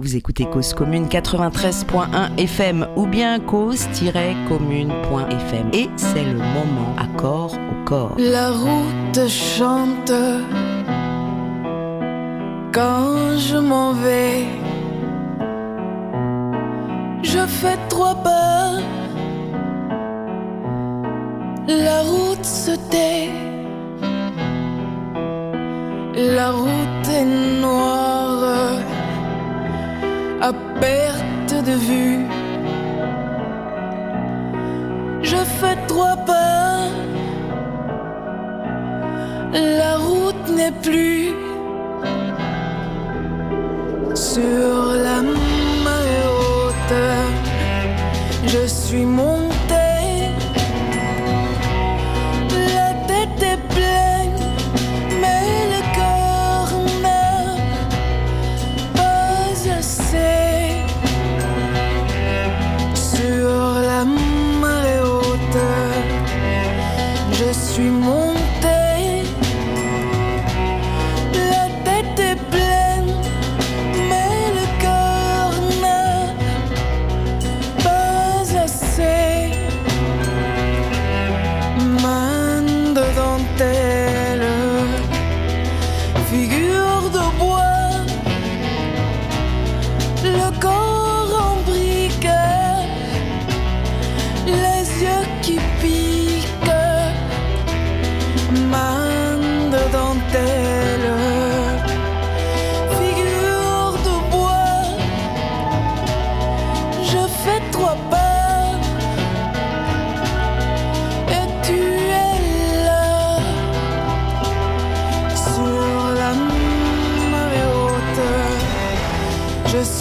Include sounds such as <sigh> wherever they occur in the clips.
Vous écoutez Cause Commune 93.1 FM ou bien cause-commune.fm. Et c'est le moment à corps au corps. La route chante quand je m'en vais. Je fais trois pas. La route se tait. La route est noire à perte de vue. Je fais trois pas, la route n'est plus sur la marée haute. Je suis monté, suis.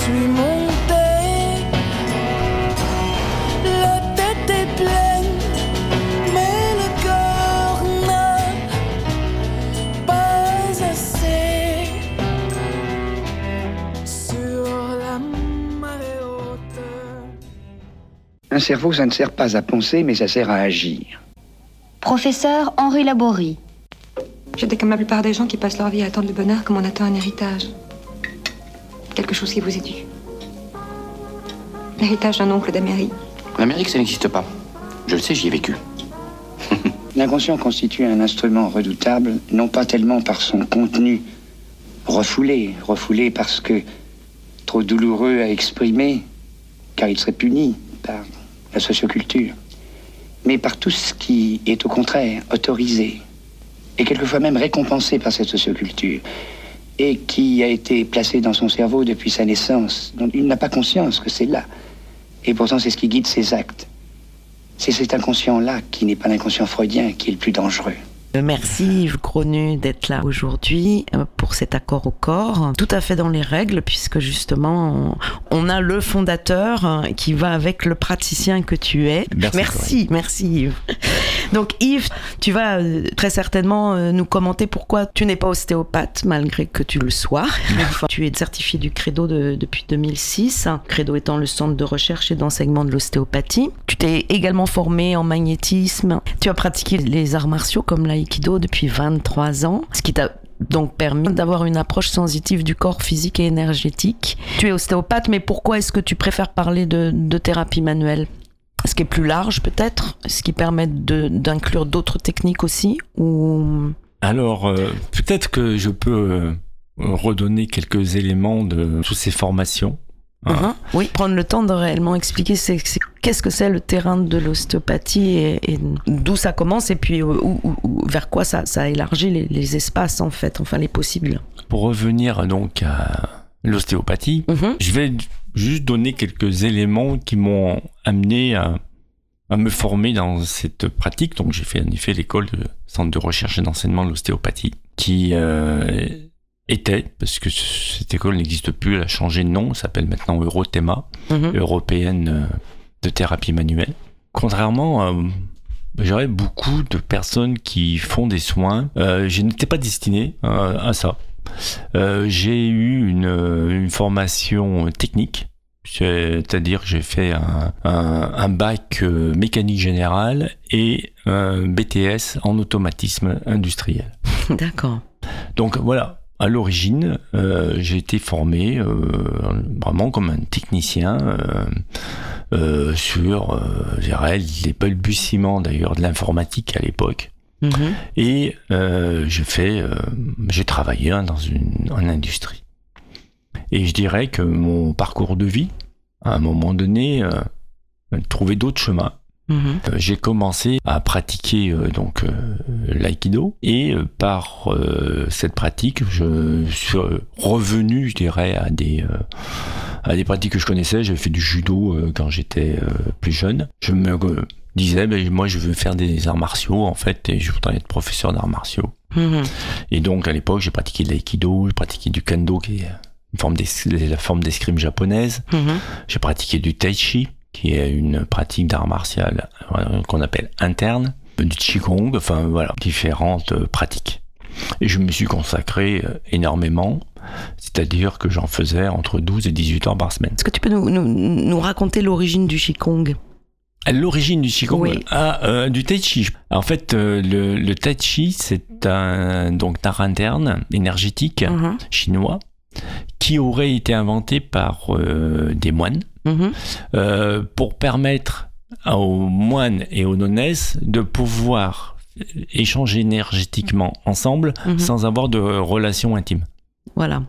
Suis monté, la tête est pleine, mais le cœur n'a pas assez. Sur la marée haute. Un cerveau, ça ne sert pas à penser, mais ça sert à agir. Professeur Henri Laborie. J'étais comme la plupart des gens qui passent leur vie à attendre le bonheur comme on attend un héritage. Quelque chose qui vous est dû. L'héritage d'un oncle d'Amérique. L'Amérique, ça n'existe pas. Je le sais, j'y ai vécu. <laughs> L'inconscient constitue un instrument redoutable, non pas tellement par son contenu refoulé, refoulé parce que trop douloureux à exprimer, car il serait puni par la socioculture, mais par tout ce qui est au contraire autorisé, et quelquefois même récompensé par cette socioculture, et qui a été placé dans son cerveau depuis sa naissance, dont il n'a pas conscience que c'est là. Et pourtant, c'est ce qui guide ses actes. C'est cet inconscient-là, qui n'est pas l'inconscient freudien, qui est le plus dangereux. Merci Yves Gronu d'être là aujourd'hui euh, pour cet accord au corps, tout à fait dans les règles puisque justement on, on a le fondateur euh, qui va avec le praticien que tu es. Merci, merci, merci, Yves. Donc Yves, tu vas euh, très certainement euh, nous commenter pourquoi tu n'es pas ostéopathe malgré que tu le sois. <laughs> Enfin, tu es certifié du Credo de- depuis 2006, Credo étant le centre de recherche et d'enseignement de l'ostéopathie. Tu t'es également formé en magnétisme. Tu as pratiqué les arts martiaux comme l'aïkido depuis 23 ans, ce qui t'a donc permis d'avoir une approche sensitive du corps physique et énergétique. Tu es ostéopathe, mais pourquoi est-ce que tu préfères parler de, de thérapie manuelle? Ce qui est plus large peut-être, ce qui permet d'inclure d'autres techniques aussi ou... Alors, euh, peut-être que je peux euh, redonner quelques éléments de toutes ces formations. Ah. Mhm. Oui, prendre le temps de réellement expliquer qu'est-ce que c'est le terrain de l'ostéopathie et, et d'où ça commence et puis où- où- où- vers quoi ça, ça élargit les, les espaces en fait, enfin les possibles. Pour revenir donc à l'ostéopathie, Mhm. je vais juste donner quelques éléments qui m'ont amené à, à me former dans cette pratique. Donc, j'ai fait en effet l'école de centre de recherche et d'enseignement de l'ostéopathie, qui euh, était, parce que cette école n'existe plus, elle a changé de nom, elle s'appelle maintenant Eurothéma, Mhm. européenne euh, de thérapie manuelle. Contrairement à j'aurais beaucoup de personnes qui font des soins, euh, je n'étais pas destiné euh, à ça. Euh, j'ai eu une, une formation technique, c'est-à-dire que j'ai fait un, un- un bac euh, mécanique générale et un BTS en automatisme industriel. <laughs> D'accord. Donc voilà, à l'origine, euh, j'ai été formé euh, vraiment comme un technicien euh, sur, je dirais, les balbutiements d'ailleurs de l'informatique à l'époque. Mhm. Et euh, j'ai fait, euh, j'ai travaillé hein, dans une en industrie. Et je dirais que mon parcours de vie, à un moment donné, euh, a trouvé d'autres chemins. Mhm. Euh, j'ai commencé à pratiquer euh, donc l'aïkido et par cette pratique, je suis revenu, je dirais, à des à des pratiques que je connaissais. J'avais fait du judo quand j'étais plus jeune. Je me disais, ben, moi, je veux faire des arts martiaux en fait, et je voudrais être professeur d'arts martiaux. Mhm. Et donc, à l'époque, j'ai pratiqué de l'aïkido, j'ai pratiqué du kendo, qui est une forme d'es- la forme d'escrime japonaise. Mhm. J'ai pratiqué du tai chi, qui est une pratique d'art martial euh, qu'on appelle interne, du qigong, enfin voilà, différentes euh, pratiques. Et je me suis consacré euh, énormément, c'est-à-dire que j'en faisais entre 12 et 18 heures par semaine. Est-ce que tu peux nous, nous, nous raconter l'origine du Qigong? L'origine du qigong, Oui. euh, du tai chi. En fait, euh, le, le tai chi, c'est un donc art interne énergétique Mhm. chinois qui aurait été inventé par euh, des moines Mhm. pour permettre aux moines et aux nonnesses de pouvoir échanger énergétiquement ensemble Mhm. sans avoir de relation intime. Voilà.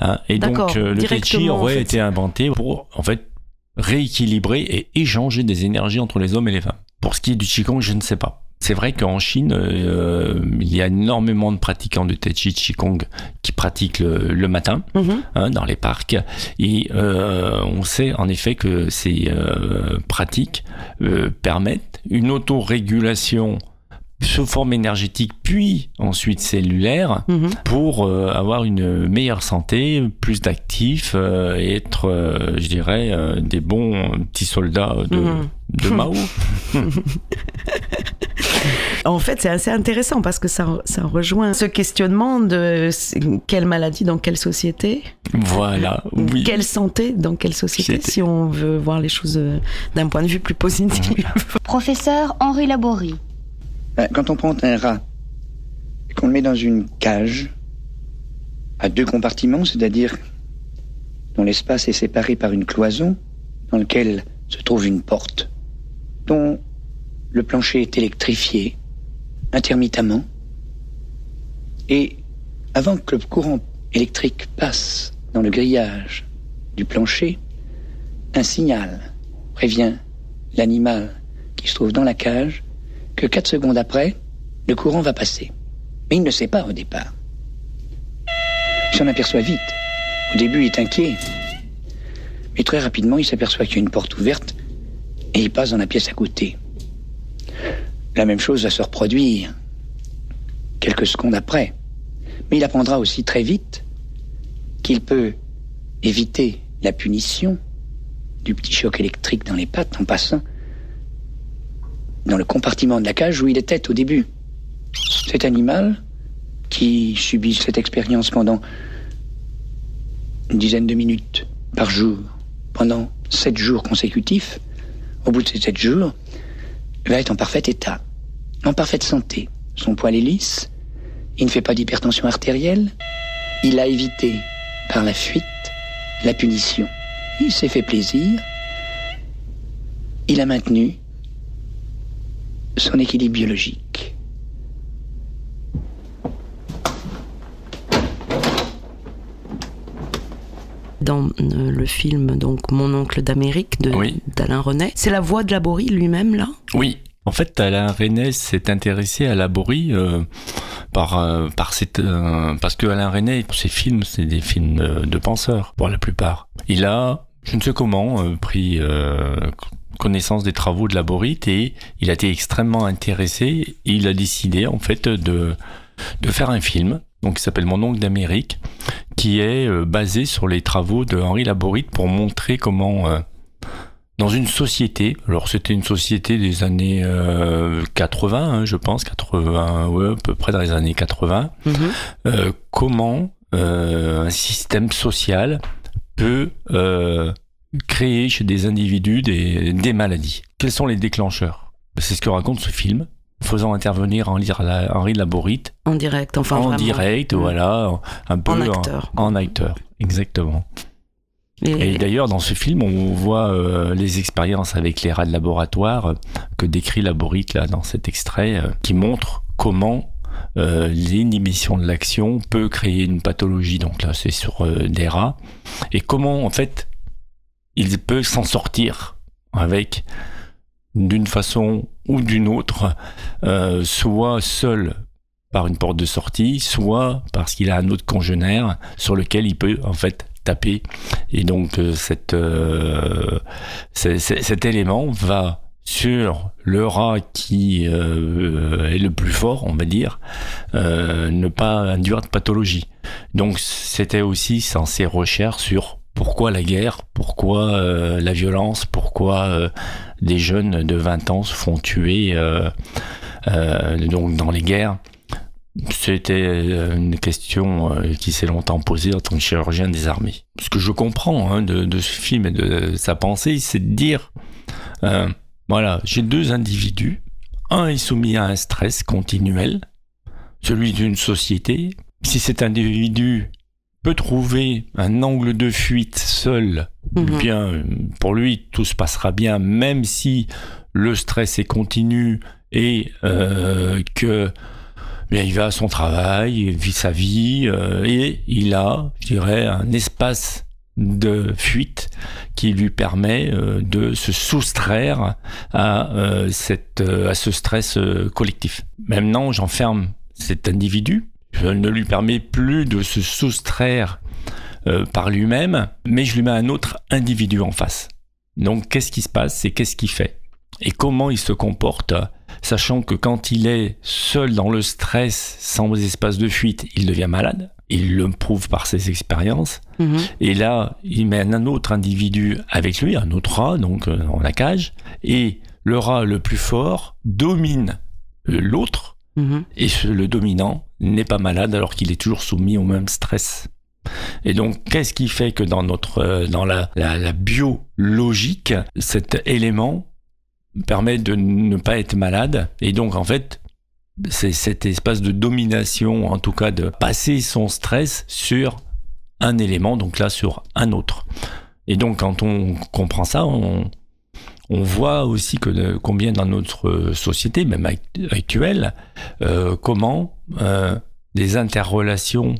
hein. Et donc le tai chi en aurait fait. été inventé pour en fait rééquilibrer et échanger des énergies entre les hommes et les femmes. Pour ce qui est du qigong, je ne sais pas. C'est vrai qu'en Chine, euh, il y a énormément de pratiquants de Tai Chi Qigong qui pratiquent le, le matin Mhm. hein, dans les parcs. Et euh, on sait en effet que ces euh, pratiques permettent une autorégulation sous forme énergétique puis ensuite cellulaire Mhm. pour euh, avoir une meilleure santé, plus d'actifs euh, et être, euh, je dirais, euh, des bons petits soldats de, Mhm. de Mao. <laughs> En fait, c'est assez intéressant parce que ça, ça rejoint ce questionnement de quelle maladie dans quelle société, voilà, ou oui. quelle santé dans quelle société, C'était- si on veut voir les choses d'un point de vue plus positif? <laughs> Professeur Henri Laborie. Quand on prend un rat et qu'on le met dans une cage à deux compartiments, c'est-à-dire dont l'espace est séparé par une cloison dans lequel se trouve une porte, dont le plancher est électrifié intermittemment, et avant que le courant électrique passe dans le grillage du plancher, un signal prévient l'animal qui se trouve dans la cage que 4 secondes après, le courant va passer. Mais il ne sait pas au départ. Il s'en aperçoit vite. Au début, il est inquiet. Mais très rapidement, il s'aperçoit qu'il y a une porte ouverte et il passe dans la pièce à côté. La même chose va se reproduire quelques secondes après. Mais il apprendra aussi très vite qu'il peut éviter la punition du petit choc électrique dans les pattes en passant dans le compartiment de la cage où il était au début. Cet animal, qui subit cette expérience pendant une dizaine de minutes par jour, pendant sept jours consécutifs, au bout de ces sept jours, va être en parfait état, en parfaite santé. Son poil est lisse, il ne fait pas d'hypertension artérielle, il a évité par la fuite la punition. Il s'est fait plaisir, il a maintenu son équilibre biologique. Dans euh, le film donc Mon oncle d'Amérique de Oui. d'Alain René, c'est la voix de Laborie lui-même là? Oui. En fait, Alain René s'est intéressé à Laborie euh, par, euh, par cette, euh, parce que Alain René, ses films, c'est des films de, de penseurs, pour la plupart. Il a, je ne sais comment, euh, pris euh, connaissance des travaux de Laborie et il a été extrêmement intéressé. Et il a décidé, en fait, de, de faire un film, donc qui s'appelle Mon oncle d'Amérique, qui est euh, basé sur les travaux de Henri Laborie pour montrer comment euh, dans une société, alors c'était une société des années euh, 80, hein, je pense, 80, ouais, à peu près dans les années 80, Mhm. euh, comment euh, un système social peut euh, créer chez des individus des, des maladies. Quels sont les déclencheurs? C'est ce que raconte ce film. faisant intervenir Henri, Henri Laborit En direct, enfin en vraiment. direct, Mm. voilà, un peu En acteur. en acteur, exactement. Et, Et d'ailleurs, dans ce film, on voit euh, les expériences avec les rats de laboratoire euh, que décrit Laborit là dans cet extrait, euh, qui montre comment euh, l'inhibition de l'action peut créer une pathologie. Donc là, c'est sur euh, des rats et comment en fait il peut s'en sortir avec d'une façon ou d'une autre, euh, soit seul par une porte de sortie, soit parce qu'il a un autre congénère sur lequel il peut en fait taper. Et donc euh, euh, cet élément va sur le rat qui est le plus fort, on va dire, ne pas induire de pathologie. Donc c'était aussi dans ses recherches sur pourquoi la guerre, pourquoi euh, la violence, pourquoi euh, des jeunes de 20 ans se font tuer euh, dans les guerres. C'était une question qui s'est longtemps posée en tant que chirurgien des armées. Ce que je comprends hein, de, ce film et de sa pensée, c'est de dire, voilà, j'ai deux individus, un est soumis à un stress continuel, celui d'une société. Si cet individu peut trouver un angle de fuite seul, Mhm. bien, pour lui, tout se passera bien, même si le stress est continu et euh, que bien, il va à son travail, il vit sa vie, euh, et il a, je dirais, un espace de fuite qui lui permet euh, de se soustraire à, euh, cette, à ce stress collectif. Maintenant, j'enferme cet individu, ne lui permets plus de se soustraire euh, par lui-même, mais je lui mets un autre individu en face. Donc, qu'est-ce qui se passe? C'est qu'est-ce qu'il fait? Et comment il se comporte? Sachant que quand il est seul dans le stress, sans espace de fuite, il devient malade. Il le prouve par ses expériences. Mhm. Et là, il met un autre individu avec lui, un autre rat, donc euh, dans la cage. Et le rat le plus fort domine euh, l'autre. Mhm. Et le dominant n'est pas malade alors qu'il est toujours soumis au même stress. Et donc, qu'est-ce qui fait que dans notre, euh, dans la, la, la biologique, cet élément permet de ne pas être malade? Et donc, en fait, c'est cet espace de domination, en tout cas de passer son stress sur un élément, donc là sur un autre. Et donc, quand on comprend ça, on, on voit aussi que combien dans notre société, même act- actuelle, euh, comment euh, des interrelations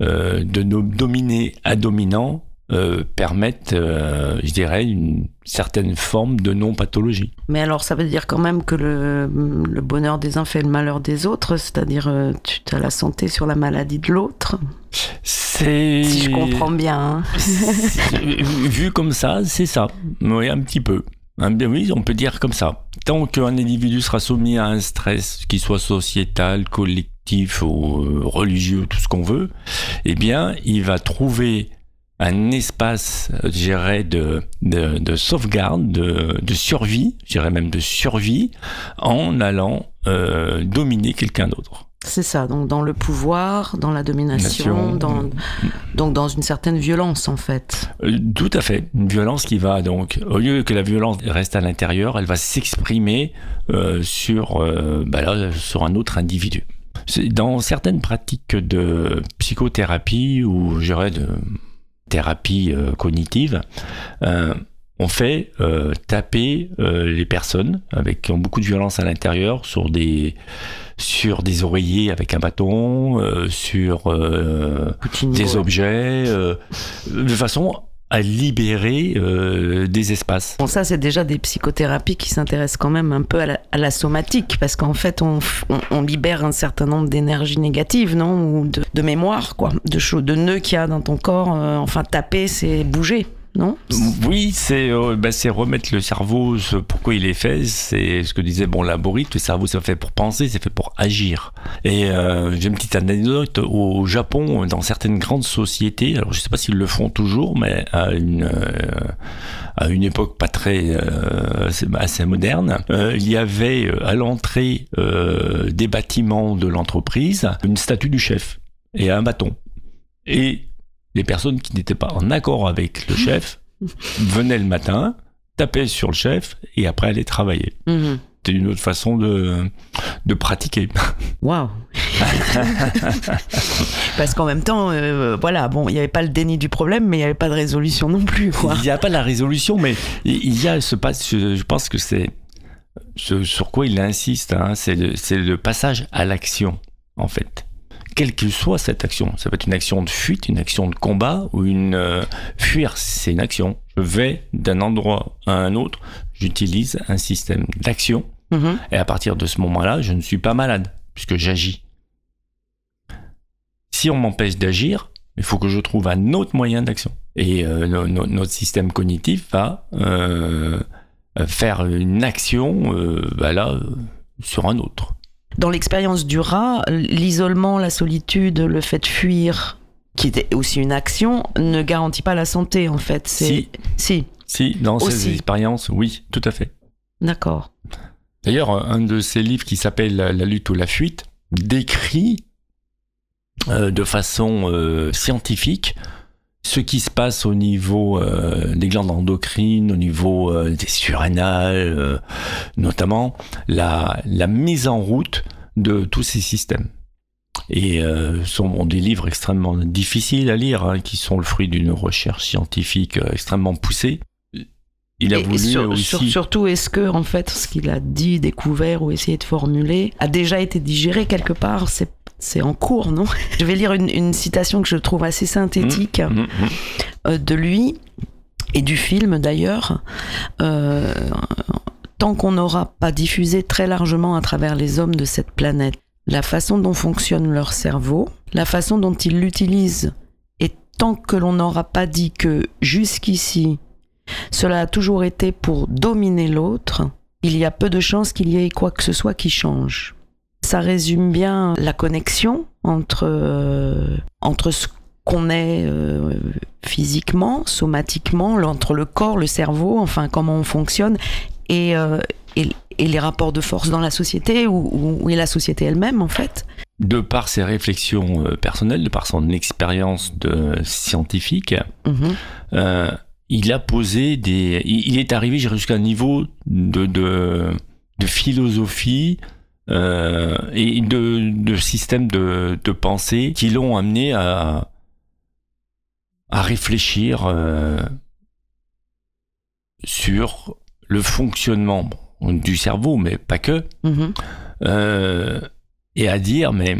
euh, de nos dominés à dominants euh, permettent, euh, je dirais, une certaine forme de non-pathologie. Mais alors, ça veut dire quand même que le, le bonheur des uns fait le malheur des autres, c'est-à-dire euh, tu as la santé sur la maladie de l'autre, C'est... si je comprends bien. hein. <laughs> Vu comme ça, c'est ça. Oui, un petit peu. Bien Oui, on peut dire comme ça. Tant qu'un individu sera soumis à un stress, qu'il soit sociétal, collectif ou euh, religieux, tout ce qu'on veut, eh bien, il va trouver un espace, euh, je dirais, de, de, de sauvegarde, de, de survie, je dirais même de survie, en allant euh, dominer quelqu'un d'autre. C'est ça, donc dans le pouvoir, dans la domination, Nation. dans, donc dans une certaine violence en fait. Euh, Tout à fait. Une violence qui va donc, au lieu que la violence reste à l'intérieur, elle va s'exprimer euh, sur, euh, bah là, sur un autre individu. Dans certaines pratiques de psychothérapie ou je dirais de thérapie cognitive, on fait euh, taper euh, les personnes avec qui ont beaucoup de violence à l'intérieur sur des sur des oreillers avec un bâton, euh, sur euh, Poutine, des ouais. objets, euh, de façon à libérer euh, des espaces. Bon, ça, c'est déjà des psychothérapies qui s'intéressent quand même un peu à la, à la somatique, parce qu'en fait, on, f- on, on libère un certain nombre d'énergies négatives, non? Ou de, de mémoire, quoi. De, choses, de nœuds qu'il y a dans ton corps. euh, enfin, taper, c'est bouger, non Oui, c'est euh, bah, c'est remettre le cerveau ce pourquoi il est fait. C'est ce que disait bon Laborit, le cerveau c'est fait pour penser, c'est fait pour agir. Et euh, j'ai une petite anecdote au Japon, dans certaines grandes sociétés, alors je sais pas s'ils le font toujours, mais à une euh, époque pas très assez, moderne, il y avait à l'entrée des bâtiments de l'entreprise une statue du chef et un bâton. Et les personnes qui n'étaient pas en accord avec le chef venaient le matin, tapaient sur le chef et après allaient travailler. Mhm. c'était une autre façon de, de pratiquer. <laughs> Waouh <laughs> Parce qu'en même temps, euh, voilà, bon, il n'y avait pas le déni du problème, mais il n'y avait pas de résolution non plus, quoi. Il n'y a pas la résolution, mais il y a ce pas. Je pense que c'est ce sur quoi il insiste. hein, c'est le, c'est le passage à l'action, en fait. Quelle que soit cette action, ça peut être une action de fuite, une action de combat ou une euh, fuir, c'est une action. Je vais d'un endroit à un autre, j'utilise un système d'action Mhm. et à partir de ce moment-là, je ne suis pas malade puisque j'agis. Si on m'empêche d'agir, il faut que je trouve un autre moyen d'action. Et euh, no- no- notre système cognitif va euh, faire une action euh, bah là, sur un autre. Dans l'expérience du rat, l'isolement, la solitude, le fait de fuir, qui était aussi une action, ne garantit pas la santé, en fait. C'est... Si, Si, si, dans ces expériences, oui, tout à fait. d'accord. D'ailleurs, un de ces livres qui s'appelle La la lutte ou la fuite décrit euh, de façon euh, scientifique ce qui se passe au niveau euh, des glandes endocrines, au niveau euh, des surrénales, euh, notamment la, la mise en route de tous ces systèmes. Et euh, sont des livres extrêmement difficiles à lire, hein, qui sont le fruit d'une recherche scientifique extrêmement poussée. Il a et voulu sur- aussi... sur- surtout, est-ce que, en fait, ce qu'il a dit, découvert ou essayé de formuler a déjà été digéré quelque part? C'est, c'est en cours, non <laughs> Je vais lire une, une citation que je trouve assez synthétique Mm, mm. euh, de lui et du film d'ailleurs. Euh, tant qu'on n'aura pas diffusé très largement à travers les hommes de cette planète la façon dont fonctionne leur cerveau, la façon dont ils l'utilisent, et tant que l'on n'aura pas dit que jusqu'ici, cela a toujours été pour dominer l'autre, il y a peu de chances qu'il y ait quoi que ce soit qui change. Ça résume bien la connexion entre, euh, entre ce qu'on est euh, physiquement, somatiquement, entre le corps, le cerveau, enfin comment on fonctionne, et, euh, et, et les rapports de force dans la société, ou, ou- et la société elle-même en fait. de par ses réflexions personnelles, de par son expérience de scientifique, Mhm. euh, il a posé des. Il il est arrivé jusqu'à un niveau de, de, de philosophie euh, et de, de système de, de pensée qui l'ont amené à, à réfléchir euh, sur le fonctionnement du cerveau, mais pas que. Mhm. Euh, et à dire, mais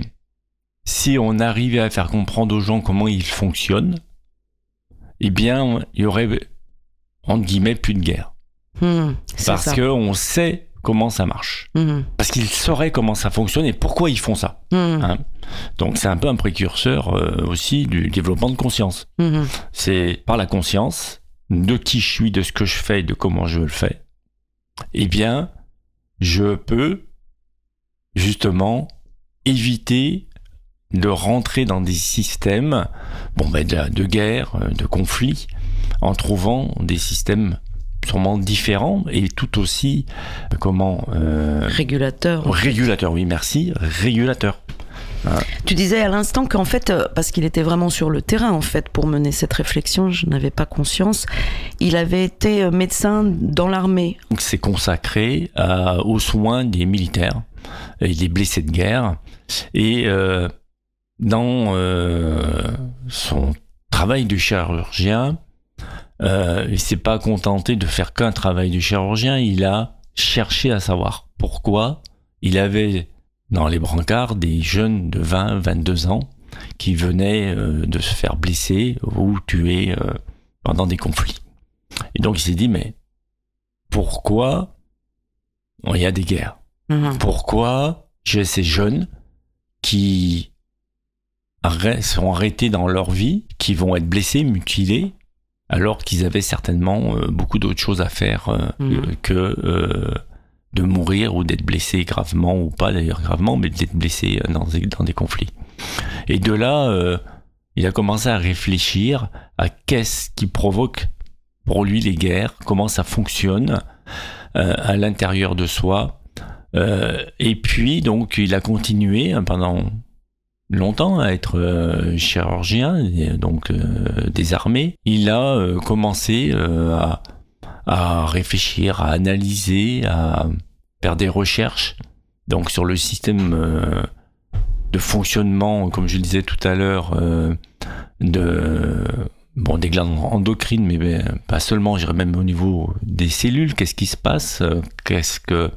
si on arrivait à faire comprendre aux gens comment ils fonctionnent, eh bien, il y aurait, entre guillemets, plus de guerre. C'est Parce qu'on sait comment ça marche. Mhm. Parce qu'ils sauraient comment ça fonctionne et pourquoi ils font ça. Mhm. Hein. Donc c'est un peu un précurseur euh, aussi du développement de conscience. Mhm. C'est par la conscience de qui je suis, de ce que je fais, de comment je le fais. Eh bien, je peux justement éviter de rentrer dans des systèmes bon, ben, de, de guerre, euh, de conflit, en trouvant des systèmes sûrement différents et tout aussi, euh, comment, euh, Régulateur. régulateurs, oui merci, régulateurs. Tu disais à l'instant qu'en fait, euh, parce qu'il était vraiment sur le terrain en fait pour mener cette réflexion, je n'avais pas conscience, il avait été médecin dans l'armée. Donc c'est consacré à- aux soins des militaires et des blessés de guerre. Et euh, dans euh, son travail de chirurgien, euh, il s'est pas contenté de faire qu'un travail de chirurgien, il a cherché à savoir pourquoi il avait dans les brancards des jeunes de 20, 22 ans qui venaient euh, de se faire blesser ou tuer euh, pendant des conflits. Et donc il s'est dit, mais pourquoi il y a des guerres? Mhm. Pourquoi j'ai ces jeunes qui sont arrêtés dans leur vie, qui vont être blessés, mutilés, alors qu'ils avaient certainement euh, beaucoup d'autres choses à faire euh, Mhm. que euh, de mourir ou d'être blessés gravement ou pas d'ailleurs gravement, mais d'être blessés dans des, dans des conflits. Et de là, euh, il a commencé à réfléchir à qu'est-ce qui provoque pour lui les guerres, comment ça fonctionne euh, à l'intérieur de soi. Euh, et puis, donc, il a continué hein, pendant longtemps à être euh, chirurgien, donc euh, des armées. Il a euh, commencé à, réfléchir, à analyser, à faire des recherches donc sur le système de fonctionnement, comme je le disais tout à l'heure, de bon des glandes endocrines, mais ben, pas seulement, je dirais même au niveau des cellules. Qu'est-ce qui se passe euh, Qu'est-ce que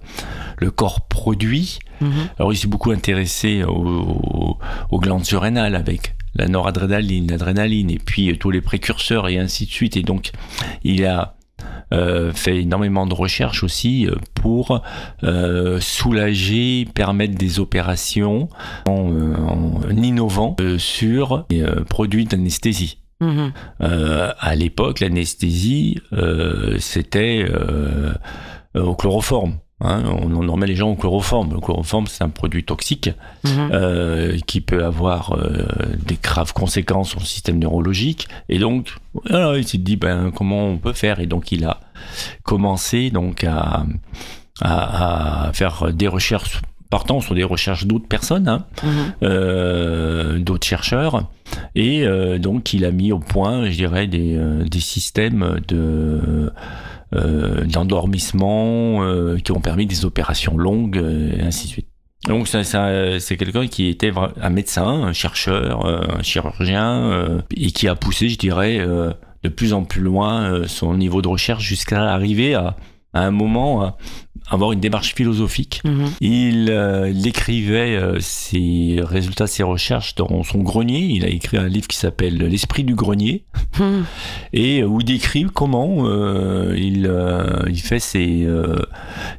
le corps produit? Mhm. Alors il s'est beaucoup intéressé aux, aux glandes surrénales avec la noradrénaline, l'adrénaline et puis euh, tous les précurseurs et ainsi de suite. Et donc il a euh, fait énormément de recherches aussi euh, pour euh, soulager, permettre des opérations en, en innovant euh, sur les produits d'anesthésie. Euh, à l'époque, l'anesthésie, euh, c'était euh, au chloroforme. Hein, on, on remet les gens au chloroforme. Le chloroforme, c'est un produit toxique Mhm. qui peut avoir des graves conséquences sur le système neurologique. Et donc, il s'est dit, ben, comment on peut faire? Et donc, il a commencé donc à, à, à faire des recherches partant sur des recherches d'autres personnes, hein, Mhm. euh, d'autres chercheurs, et euh, donc il a mis au point, je dirais, des, euh, des systèmes de d'endormissement qui ont permis des opérations longues et ainsi de suite. Donc ça, ça, c'est quelqu'un qui était un médecin, un chercheur, un chirurgien, et qui a poussé, je dirais, de plus en plus loin son niveau de recherche jusqu'à arriver à, à un moment à avoir une démarche philosophique Mhm. il, euh, il écrivait euh, ses résultats, ses recherches dans son grenier. Il a écrit un livre qui s'appelle L'esprit du grenier Mhm. et euh, où il décrit comment euh, il, euh, il fait ses, euh,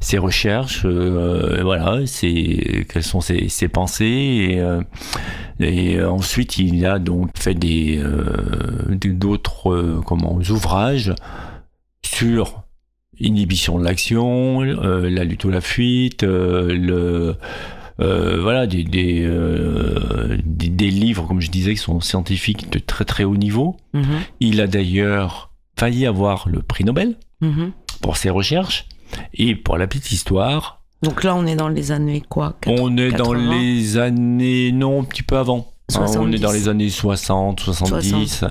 ses recherches, euh, voilà, ses, quelles sont ses, ses pensées et, euh, et ensuite il a donc fait des euh, d'autres comment ouvrages sur inhibition de l'action, euh, la lutte ou la fuite, euh, le euh, voilà des des, euh, des des livres comme je disais qui sont scientifiques de très très haut niveau. Mhm. Il a d'ailleurs failli avoir le prix Nobel Mhm. pour ses recherches. Et pour la petite histoire, Donc là, on est dans les années quoi? On est dans 80? les années, non, un petit peu avant. Hein, on 70. est dans les années 60, 70.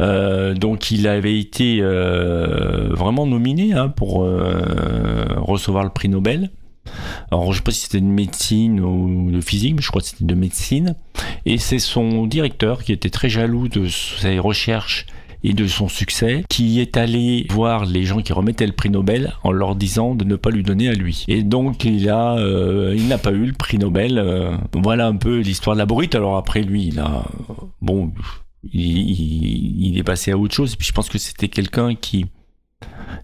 Euh, donc il avait été euh, vraiment nominé hein, pour euh, recevoir le prix Nobel. Alors je sais pas si c'était de médecine ou de physique, mais je crois que c'était de médecine. Et c'est son directeur qui était très jaloux de ses recherches et de son succès, qui est allé voir les gens qui remettaient le prix Nobel en leur disant de ne pas lui donner à lui. Et donc il a, euh, il n'a pas eu le prix Nobel. euh, voilà un peu l'histoire de la brute. Alors après lui, il a, bon, il, est passé à autre chose. Et puis je pense que c'était quelqu'un qui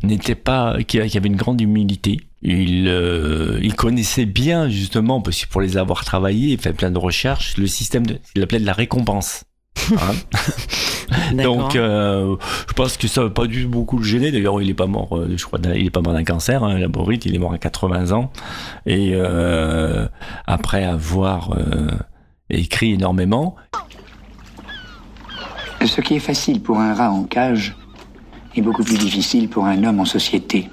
n'était pas, qui, avait une grande humilité. Il, euh, il connaissait bien justement, parce que pour les avoir travaillés, il fait plein de recherches, le système de, il l'appelait de la récompense. Hein <laughs> donc, euh, je pense que ça va pas dû beaucoup le gêner. D'ailleurs, il est pas mort, euh, je crois, d'un- il est pas mort d'un cancer. Hein, Laborite, il est mort à 80 ans. Et euh, après avoir euh, écrit énormément, Ce qui est facile pour un rat en cage est beaucoup plus difficile pour un homme en société.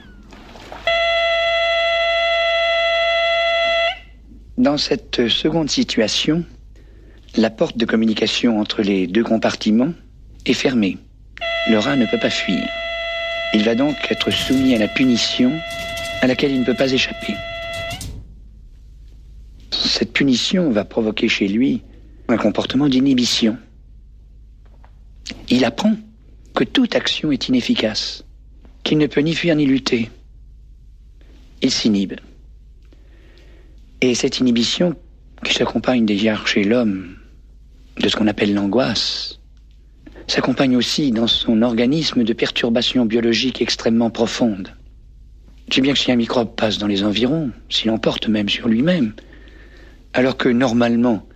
Dans cette seconde situation, la porte de communication entre les deux compartiments est fermée. Le rat ne peut pas fuir. Il va donc être soumis à la punition à laquelle il ne peut pas échapper. Cette punition va provoquer chez lui un comportement d'inhibition. Il apprend que toute action est inefficace, qu'il ne peut ni fuir ni lutter. Il s'inhibe. Et cette inhibition, qui s'accompagne déjà chez l'homme de ce qu'on appelle l'angoisse, s'accompagne aussi dans son organisme de perturbations biologiques extrêmement profondes. Sais bien que si un microbe passe dans les environs, s'il en porte même sur lui-même, alors que normalement,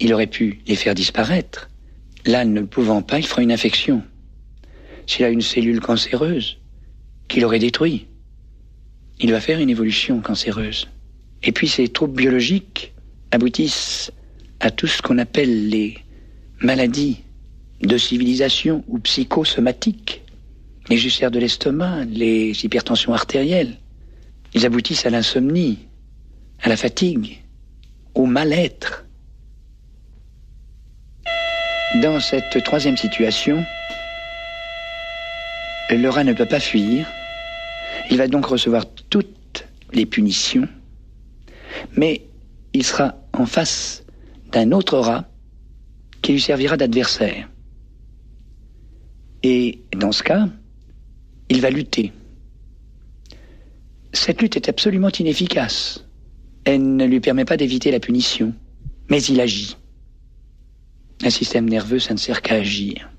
il aurait pu les faire disparaître, Là, ne pouvant pas, il fera une infection. S'il a une cellule cancéreuse, qu'il aurait détruit, il va faire une évolution cancéreuse. Et puis ces troubles biologiques aboutissent à tout ce qu'on appelle les maladies de civilisation ou psychosomatiques. Les ulcères de l'estomac, les hypertensions artérielles. Ils aboutissent à l'insomnie, à la fatigue, au mal-être. Dans cette troisième situation, le rat ne peut pas fuir. Il va donc recevoir toute les punitions, mais il sera en face d'un autre rat qui lui servira d'adversaire. Et dans ce cas, il va lutter. Cette lutte est absolument inefficace. Elle ne lui permet pas d'éviter la punition, mais il agit. Un système nerveux, ça ne sert qu'à agir.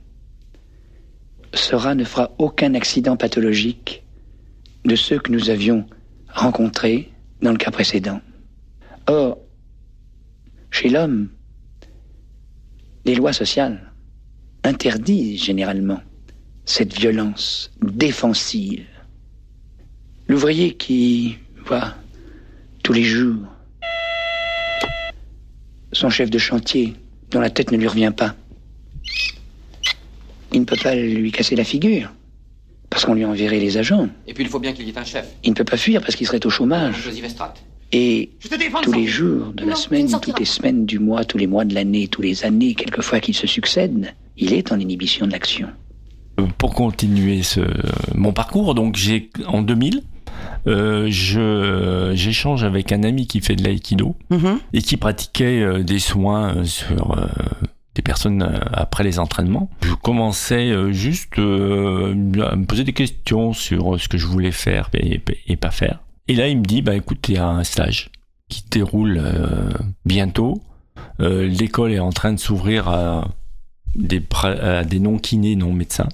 Ce rat ne fera aucun accident pathologique de ceux que nous avions rencontrés dans le cas précédent. Or, chez l'homme, les lois sociales interdisent généralement cette violence défensive. L'ouvrier qui voit tous les jours son chef de chantier dont la tête ne lui revient pas, il ne peut pas lui casser la figure parce qu'on lui enverrait les agents. Et puis il faut bien qu'il y ait un chef. Il ne peut pas fuir parce qu'il serait au chômage. Joseph. Et tous les jours de la Non, semaine, toutes les semaines du mois, tous les mois de l'année, tous les années, quelquefois qu'ils se succèdent, il est en inhibition de l'action. pour continuer ce, mon parcours, donc j'ai en 2000, euh, je j'échange avec un ami qui fait de l'aïkido Mhm. et qui pratiquait euh, des soins euh, sur euh, des personnes après les entraînements. Je commençais juste euh, à me poser des questions sur ce que je voulais faire et, et pas faire. Et là, il me dit, bah écoute, il y a un stage qui déroule euh, bientôt. Euh, L'école est en train de s'ouvrir à des, pra- à des non-kinés, non-médecins.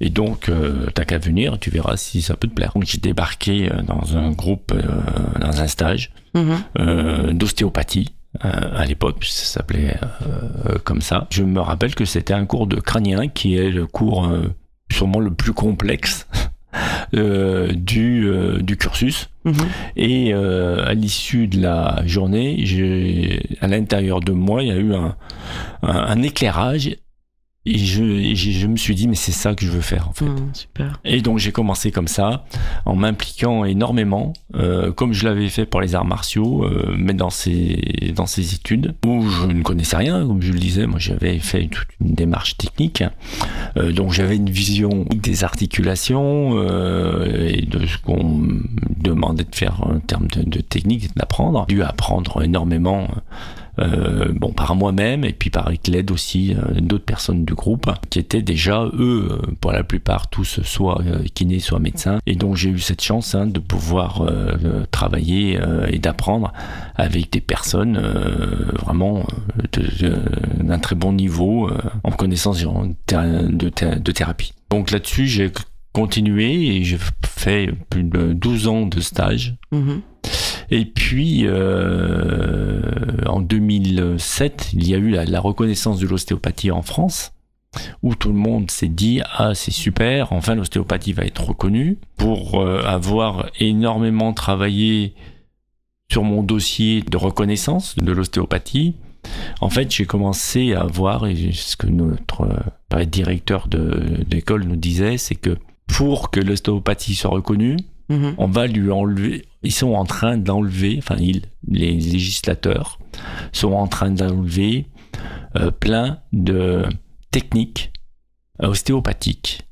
Et donc, euh, t'as qu'à venir, tu verras si ça peut te plaire. Donc, j'ai débarqué dans un groupe, euh, dans un stage Mhm. euh, d'ostéopathie. à l'époque, ça s'appelait comme ça. Je me rappelle que c'était un cours de crânien qui est le cours sûrement le plus complexe du, euh, du cursus. Mhm. Et euh, à l'issue de la journée, j'ai, à l'intérieur de moi, il y a eu un, un, un éclairage. Et je, et j'ai- je me suis dit, mais c'est ça que je veux faire en fait. Super. Et donc j'ai commencé comme ça, en m'impliquant énormément, euh, comme je l'avais fait pour les arts martiaux, euh, mais dans ces, dans ces études, où je ne connaissais rien, comme je le disais, moi j'avais fait toute une démarche technique, Euh, donc j'avais une vision des articulations et de ce qu'on me demandait de faire en termes de, de technique, d'apprendre. J'ai dû apprendre énormément euh, bon, par moi-même et puis par avec l'aide aussi euh, d'autres personnes du groupe qui étaient déjà eux euh, pour la plupart tous soit euh, kinés soit médecins. Et donc j'ai eu cette chance hein, de pouvoir travailler et d'apprendre avec des personnes vraiment d'un très bon niveau en connaissance de, thé- de thérapie. Donc là-dessus j'ai continué et j'ai fait plus de 12 ans de stage. Mhm. Et puis, euh, en 2007, il y a eu la, reconnaissance de l'ostéopathie en France, où tout le monde s'est dit ah c'est super, enfin l'ostéopathie va être reconnue. Pour euh, avoir énormément travaillé sur mon dossier de reconnaissance de l'ostéopathie, en fait j'ai commencé à voir et ce que notre euh, directeur d'école nous disait, c'est que pour que l'ostéopathie soit reconnue, Mhm. on va lui enlever. Ils sont en train d'enlever, enfin, ils, les législateurs sont en train d'enlever euh, plein de techniques euh, ostéopathiques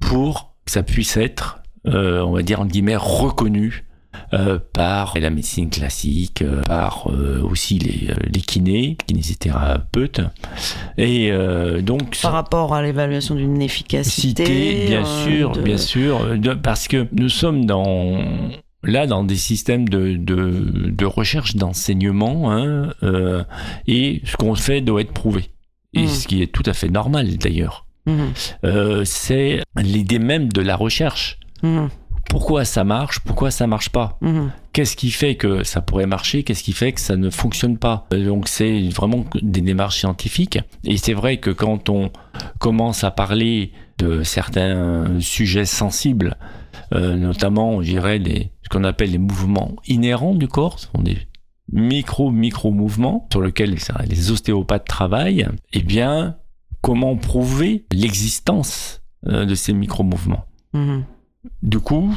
pour que ça puisse être, euh, on va dire, en guillemets, reconnu euh, par la médecine classique, euh, par euh, aussi les, les kinés, kinésithérapeutes. Et donc, Par rapport à l'évaluation d'une efficacité. Cité, bien sûr, de- bien sûr, de- parce que nous sommes dans là dans des systèmes de, de, de recherche d'enseignement hein, et ce qu'on fait doit être prouvé et Mm. ce qui est tout à fait normal d'ailleurs. Euh, c'est l'idée même de la recherche Mhm. Pourquoi ça marche pourquoi ça marche pas Mhm. Qu'est-ce qui fait que ça pourrait marcher Qu'est-ce qui fait que ça ne fonctionne pas Euh, Donc c'est vraiment des démarches scientifiques. Et c'est vrai que quand on commence à parler de certains sujets sensibles, euh, notamment, je dirais, les, ce qu'on appelle les mouvements inhérents du corps, ce sont des micro-micro-mouvements sur lesquels les- les ostéopathes travaillent, eh bien, comment prouver l'existence euh, de ces micro-mouvements? Mhm. Du coup,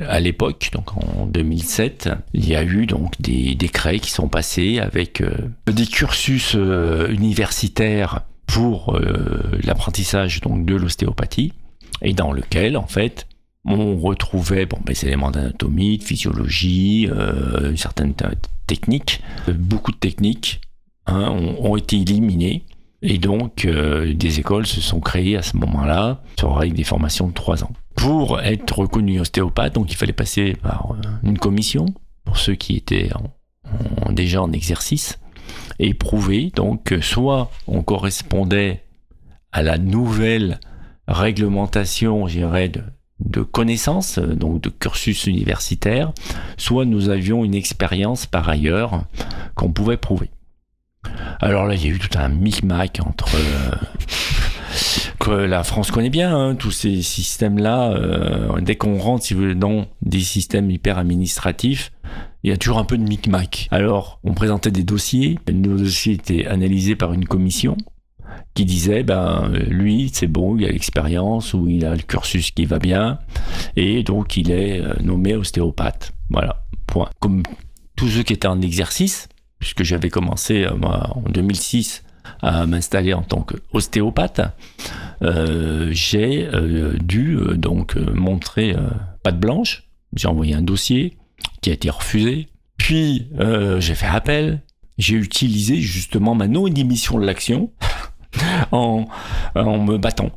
à l'époque, donc en 2007, il y a eu donc des décrets qui sont passés avec euh, des cursus euh, universitaires pour euh, l'apprentissage donc de l'ostéopathie et dans lequel en fait on retrouvait bon, des éléments d'anatomie, de physiologie, certaines techniques. Beaucoup de techniques hein, ont, été éliminées. Et donc, des écoles se sont créées à ce moment-là, sur avec des formations de trois ans. Pour être reconnu ostéopathe, donc il fallait passer par euh, une commission, pour ceux qui étaient en- en- déjà en exercice, et prouver donc que soit on correspondait à la nouvelle réglementation, je de connaissances, euh, donc de cursus universitaire, soit nous avions une expérience par ailleurs qu'on pouvait prouver. Alors là, il y a eu tout un micmac entre euh, que la France connaît bien, hein, tous ces systèmes-là. euh, dès qu'on rentre, si vous voulez, dans des systèmes hyper administratifs, il y a toujours un peu de micmac. Alors, on présentait des dossiers, nos dossiers étaient analysés par une commission qui disait, ben, lui, c'est bon, il a l'expérience ou il a le cursus qui va bien, et donc il est euh, nommé ostéopathe. Voilà, point. Comme tous ceux qui étaient en exercice, puisque j'avais commencé euh, en 2006 à m'installer en tant qu'ostéopathe, euh, j'ai euh, dû euh, donc montrer patte blanche. J'ai envoyé un dossier qui a été refusé. Puis j'ai fait appel. J'ai utilisé justement ma non-émission de l'action <laughs> en, en me battant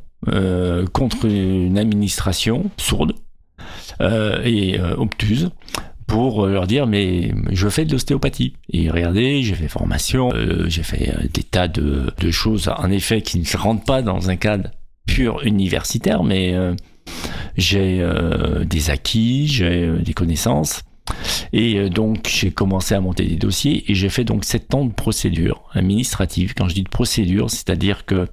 contre une administration sourde et obtuse pour leur dire mais je fais de l'ostéopathie. Et regardez j'ai fait formation euh, j'ai fait euh, des tas de, de choses en effet qui ne rentrent pas dans un cadre pur universitaire mais euh, j'ai euh, des acquis j'ai euh, des connaissances et euh, donc j'ai commencé à monter des dossiers et j'ai fait donc sept ans de procédure administrative. Quand je dis de procédure, c'est-à-dire que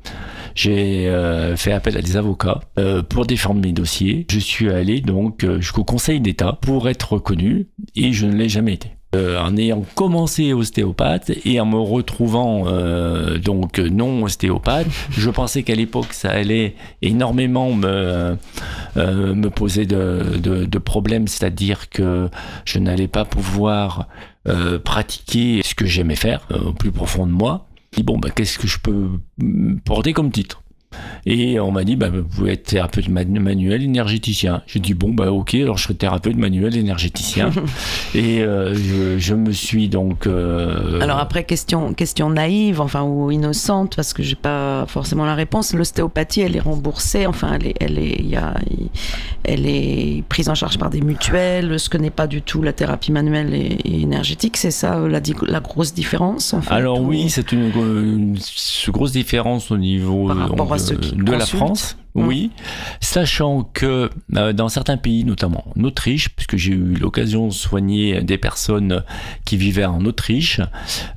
j'ai euh, fait appel à des avocats euh, pour défendre mes dossiers. Je suis allé donc jusqu'au Conseil d'État pour être reconnu et je ne l'ai jamais été. Euh, en ayant commencé ostéopathe et en me retrouvant euh, donc non ostéopathe, <laughs> je pensais qu'à l'époque ça allait énormément me, euh, poser de, de, problèmes, c'est-à-dire que je n'allais pas pouvoir pratiquer ce que j'aimais faire au plus profond de moi. Dis, bon, bah, qu'est-ce que je peux mm, porter comme titre? Et on m'a dit, bah, vous pouvez être thérapeute manu- manuel énergéticien. J'ai dit, bon, bah, ok, alors je serai thérapeute manuel énergéticien. <laughs> et euh, je, je me suis donc. euh, Alors après, question, question naïve, enfin, ou innocente, parce que j'ai pas forcément la réponse. L'ostéopathie, elle est remboursée, enfin, elle est, elle est, il y a, elle est prise en charge par des mutuelles, ce que n'est pas du tout la thérapie manuelle et, et énergétique. C'est ça la, di- la grosse différence, en fait, Alors ou- oui, c'est une, une- grosse différence au niveau Par rapport à ceux de, qui de la. France. Mm. Oui, sachant que euh, dans certains pays, notamment en Autriche, puisque j'ai eu l'occasion de soigner des personnes qui vivaient en Autriche,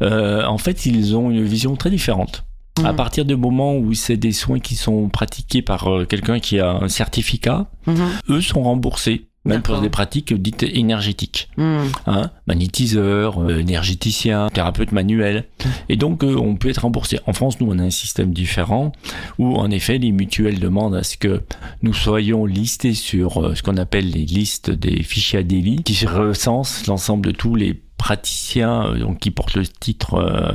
euh, en fait, ils ont une vision très différente. À Mhm. partir du moment où c'est des soins qui sont pratiqués par euh, quelqu'un qui a un certificat, Mhm. eux sont remboursés, même pour des pratiques dites énergétiques Mhm. hein, magnétiseur, euh, énergéticien, thérapeute manuel. Et donc, euh, on peut être remboursé. En France, nous, on a un système différent où, en effet, les mutuelles demandent à ce que nous soyons listés sur euh, ce qu'on appelle les listes des fichiers ADELI, qui recensent l'ensemble de tous les praticiens euh, donc, qui portent le titre euh,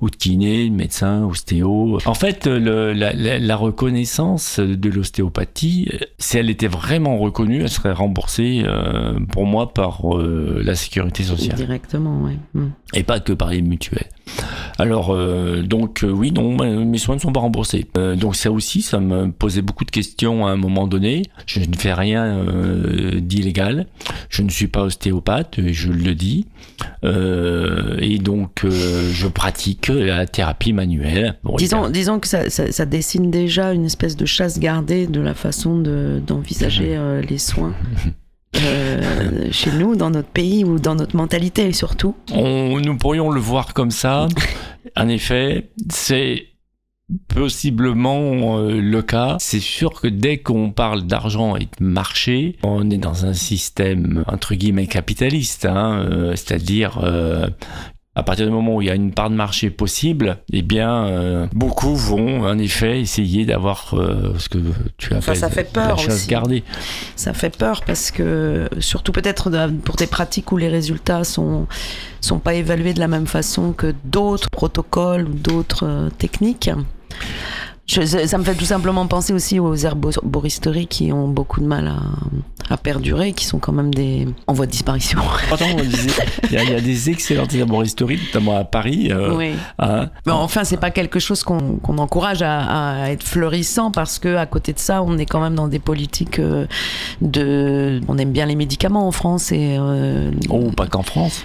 ou de kiné, médecin, ostéo. En fait, euh, le- la, la- la reconnaissance de l'ostéopathie, euh, si elle était vraiment reconnue, elle serait remboursée euh, pour moi par euh, la sécurité sociale Directement, ouais. Mhm. et pas que par les mutuelles. Alors donc oui non mes soins ne sont pas remboursés. Donc ça aussi ça me posait beaucoup de questions à un moment donné. Je ne fais rien d'illégal. Je ne suis pas ostéopathe, je le dis. Euh, et donc euh, je pratique la thérapie manuelle. Bon, Disons, disons que ça, ça- ça dessine déjà une espèce de chasse gardée de la façon de- d'envisager euh, les soins <laughs> chez nous, dans notre pays ou dans notre mentalité surtout. On- nous pourrions le voir comme ça. <laughs> En effet, c'est possiblement euh, le cas. C'est sûr que dès qu'on parle d'argent et de marché, on est dans un système entre guillemets capitaliste, hein, euh, c'est-à-dire euh, à partir du moment où il y a une part de marché possible, eh bien, euh, beaucoup vont en effet essayer d'avoir euh, ce que tu appelles ça fait peur la aussi. gardée. Ça fait peur parce que, surtout peut-être pour des pratiques où les résultats sont sont pas évalués de la même façon que d'autres protocoles ou d'autres techniques. Je- ça me fait tout simplement penser aussi aux herboristeries qui ont beaucoup de mal à, à perdurer, qui sont quand même des en voie de disparition. <laughs> Il y, a- il y a des excellentes arboristeries, notamment à Paris. euh, oui. hein. Mais enfin, c'est pas quelque chose qu'on encourage à, à être fleurissant parce que à côté de ça, on est quand même dans des politiques euh, de. On aime bien les médicaments en France et euh, Oh, pas qu'en France.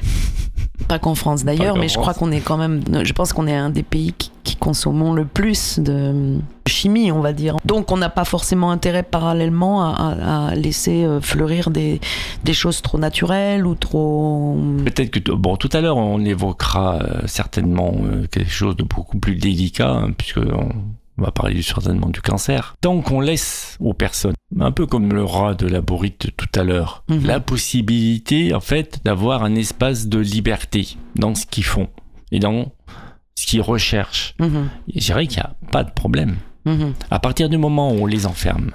Pas qu'en France d'ailleurs, mais je crois qu'on est quand même. Je pense qu'on est un des pays qui, qui consommons le plus de chimie, on va dire. Donc, on n'a pas forcément intérêt parallèlement à, laisser euh, fleurir des, des choses trop naturelles ou trop. Peut-être que, bon, tout à l'heure, on évoquera euh, certainement euh, quelque chose de beaucoup plus délicat, hein, puisque on va parler certainement du cancer. Tant qu'on laisse aux personnes, un peu comme le rat de la bourrite tout à l'heure, Mhm. la possibilité, en fait, d'avoir un espace de liberté dans ce qu'ils font et dans ce qu'ils recherchent. Mhm, Je dirais qu'il n'y a pas de problème. mhm. À partir du moment où on les enferme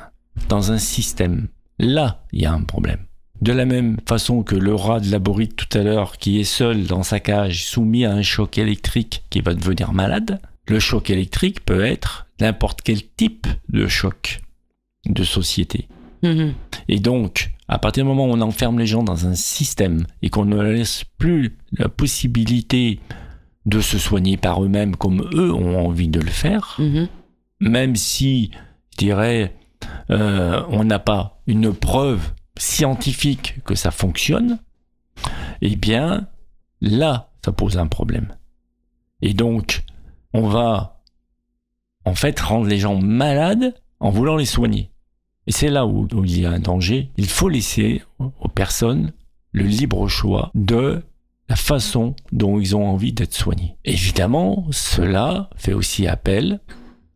dans un système, là, il y a un problème. De la même façon que le rat de la bourrite tout à l'heure, qui est seul dans sa cage, soumis à un choc électrique qui va devenir malade, le choc électrique peut être n'importe quel type de choc de société. Mhm. Et donc, à partir du moment où on enferme les gens dans un système et qu'on ne leur laisse plus la possibilité de se soigner par eux-mêmes comme eux ont envie de le faire, Mhm. même si, je dirais, euh, on n'a pas une preuve scientifique que ça fonctionne, eh bien, là, ça pose un problème. Et donc, on va, en fait, rendre les gens malades en voulant les soigner. Et c'est là où, où il y a un danger. Il faut laisser aux personnes le libre choix de la façon dont ils ont envie d'être soignés. Évidemment, cela fait aussi appel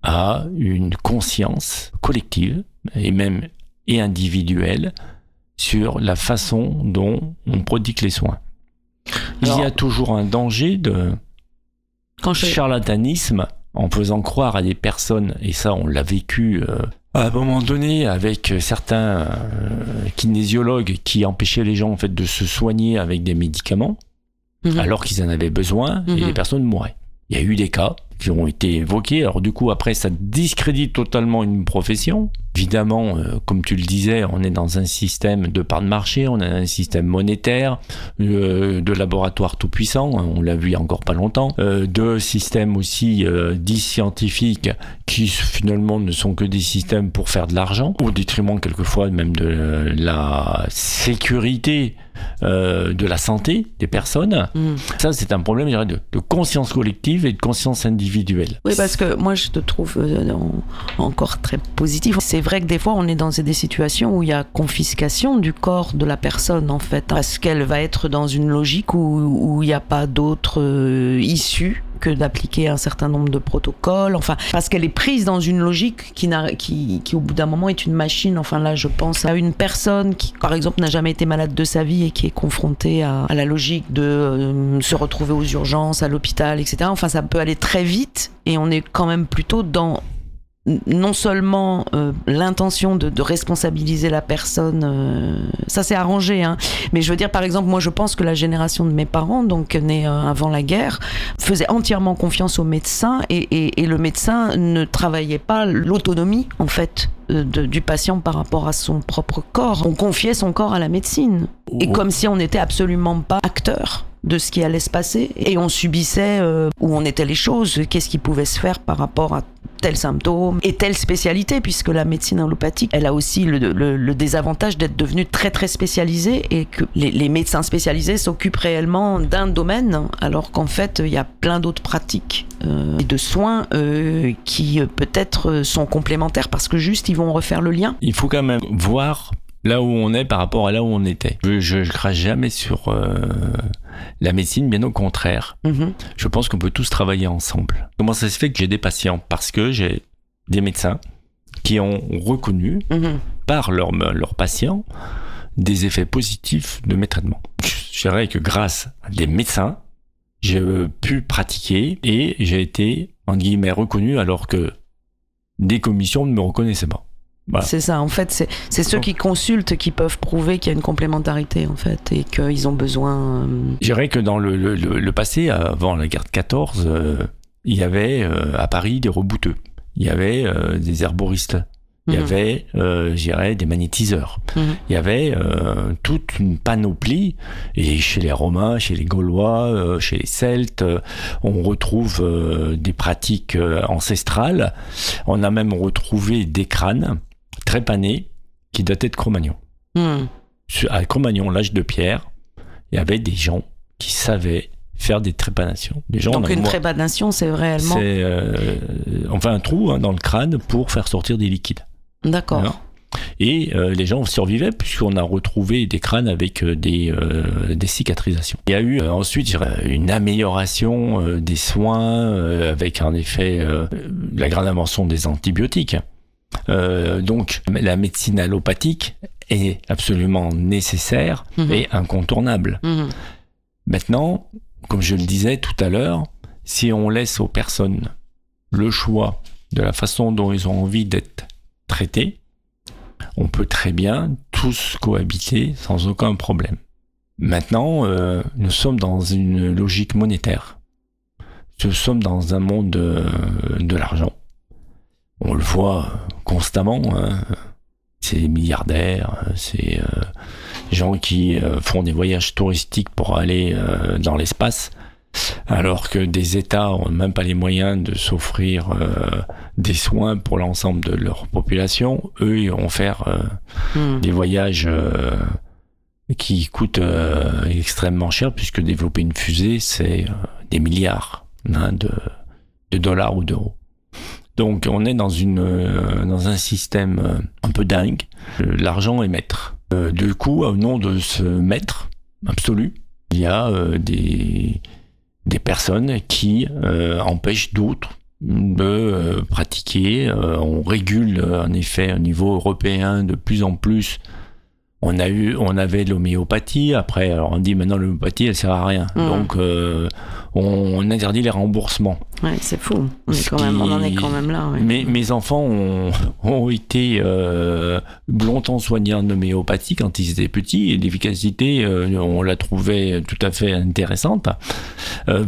à une conscience collective et même et individuelle sur la façon dont on prodigue les soins. Il y a toujours un danger de Quand je... charlatanisme en faisant croire à des personnes, et ça on l'a vécu euh, à un moment donné avec certains euh, kinésiologues qui empêchaient les gens en fait de se soigner avec des médicaments Mhm. alors qu'ils en avaient besoin et Mhm. les personnes mouraient. Il y a eu des cas qui ont été évoqués. Alors du coup, après, ça discrédite totalement une profession. Évidemment, euh, comme tu le disais, on est dans un système de part de marché, on a un système monétaire, euh, de laboratoires tout puissants, hein, on l'a vu il y a encore pas longtemps, euh, de systèmes aussi euh, dits scientifiques qui finalement ne sont que des systèmes pour faire de l'argent, au détriment quelquefois même de la sécurité euh, de la santé des personnes. Mhm. Ça, c'est un problème dirais, de, de conscience collective et de conscience individuelle. Oui, parce que moi, je te trouve euh, en- encore très positif. C'est vrai que des fois, on est dans des situations où il y a confiscation du corps de la personne, en fait, parce qu'elle va être dans une logique où où il n'y a pas d'autre euh, issue que d'appliquer un certain nombre de protocoles, enfin, parce qu'elle est prise dans une logique qui, au bout d'un moment, est une machine. Enfin, là, je pense à une personne qui, par exemple, n'a jamais été malade de sa vie et qui est confrontée à, la logique de euh, se retrouver aux urgences, à l'hôpital, etc. Enfin, ça peut aller très vite et on est quand même plutôt dans non seulement euh, l'intention de, de responsabiliser la personne, euh, ça c'est arrangé, hein, mais je veux dire par exemple, moi je pense que la génération de mes parents, donc née euh, avant la guerre, faisait entièrement confiance au médecin et, et- et le médecin ne travaillait pas l'autonomie en fait euh, de- du patient par rapport à son propre corps. On confiait son corps à la médecine. Et comme si on n'était absolument pas acteur de ce qui allait se passer et on subissait euh, où on étaient les choses, qu'est-ce qui pouvait se faire par rapport à tel symptôme et telle spécialité puisque la médecine allopathique elle a aussi le, désavantage d'être devenue très très spécialisée et que les, médecins spécialisés s'occupent réellement d'un domaine alors qu'en fait il y a plein d'autres pratiques euh, et de soins euh, qui euh, peut-être sont complémentaires parce que juste ils vont refaire le lien Il faut quand même voir là où on est par rapport à là où on était. Je, je crache jamais sur la médecine, bien au contraire. Mhm. Je pense qu'on peut tous travailler ensemble. Comment ça se fait que j'ai des patients? Parce que j'ai des médecins qui ont reconnu Mhm. par leurs patients des effets positifs de mes traitements. Je dirais que grâce à des médecins, j'ai euh, pu pratiquer et j'ai été, en guillemets, reconnu alors que des commissions ne me reconnaissaient pas. Voilà. C'est ça, en fait, c'est ceux qui consultent qui peuvent prouver qu'il y a une complémentarité, en fait, et qu'ils ont besoin. euh, Je dirais que dans le, le- le- le passé, avant la guerre de 14, euh, il y avait euh, à Paris des rebouteux. Il y avait euh, des herboristes. il y Mhm. avait, euh, je dirais, des magnétiseurs. Mhm. Il y avait euh, toute une panoplie. Et chez les Romains, chez les Gaulois, euh, chez les Celtes, on retrouve des pratiques ancestrales. On a même retrouvé des crânes trépanés qui dataient de Cro-Magnon. Hmm. À Cro-Magnon, l'âge de pierre, il y avait des gens qui savaient faire des trépanations. Des gens, Donc une trépanation, c'est réellement. c'est euh, enfin un trou hein, dans le crâne pour faire sortir des liquides. D'accord. Alors, Et euh, les gens survivaient puisqu'on a retrouvé des crânes avec euh, des, euh, des cicatrisations. Il y a eu euh, ensuite une amélioration des soins avec en effet la grande invention des antibiotiques. Euh, donc la médecine allopathique est absolument nécessaire Mhm. et incontournable. Mhm. Maintenant, comme je le disais tout à l'heure, si on laisse aux personnes le choix de la façon dont ils ont envie d'être traités, on peut très bien tous cohabiter sans aucun problème. Maintenant, euh, nous sommes dans une logique monétaire. Nous sommes dans un monde euh, de l'argent. On le voit constamment. hein. C'est des milliardaires, c'est euh, gens qui euh, font des voyages touristiques pour aller euh, dans l'espace, alors que des États ont même pas les moyens de s'offrir des soins pour l'ensemble de leur population. Eux, ils vont faire Hmm. des voyages qui coûtent extrêmement cher, puisque développer une fusée, c'est des milliards hein, de, de dollars ou d'euros. Donc on est dans, une, euh, dans un système euh, un peu dingue. Euh, L'argent est maître. Du coup, au nom de ce maître absolu, il y a des, des personnes qui empêchent d'autres de pratiquer. On régule en effet au niveau européen de plus en plus. On a eu, on avait l'homéopathie. Après, alors on dit maintenant l'homéopathie, elle sert à rien. Mhm. Donc, euh, on, on interdit les remboursements. Ouais, c'est fou. On, est quand même, on en est quand même là. ouais. Mes, mes enfants ont, <laughs> ont été euh, longtemps soignés en homéopathie quand ils étaient petits et l'efficacité, euh, on la trouvait tout à fait intéressante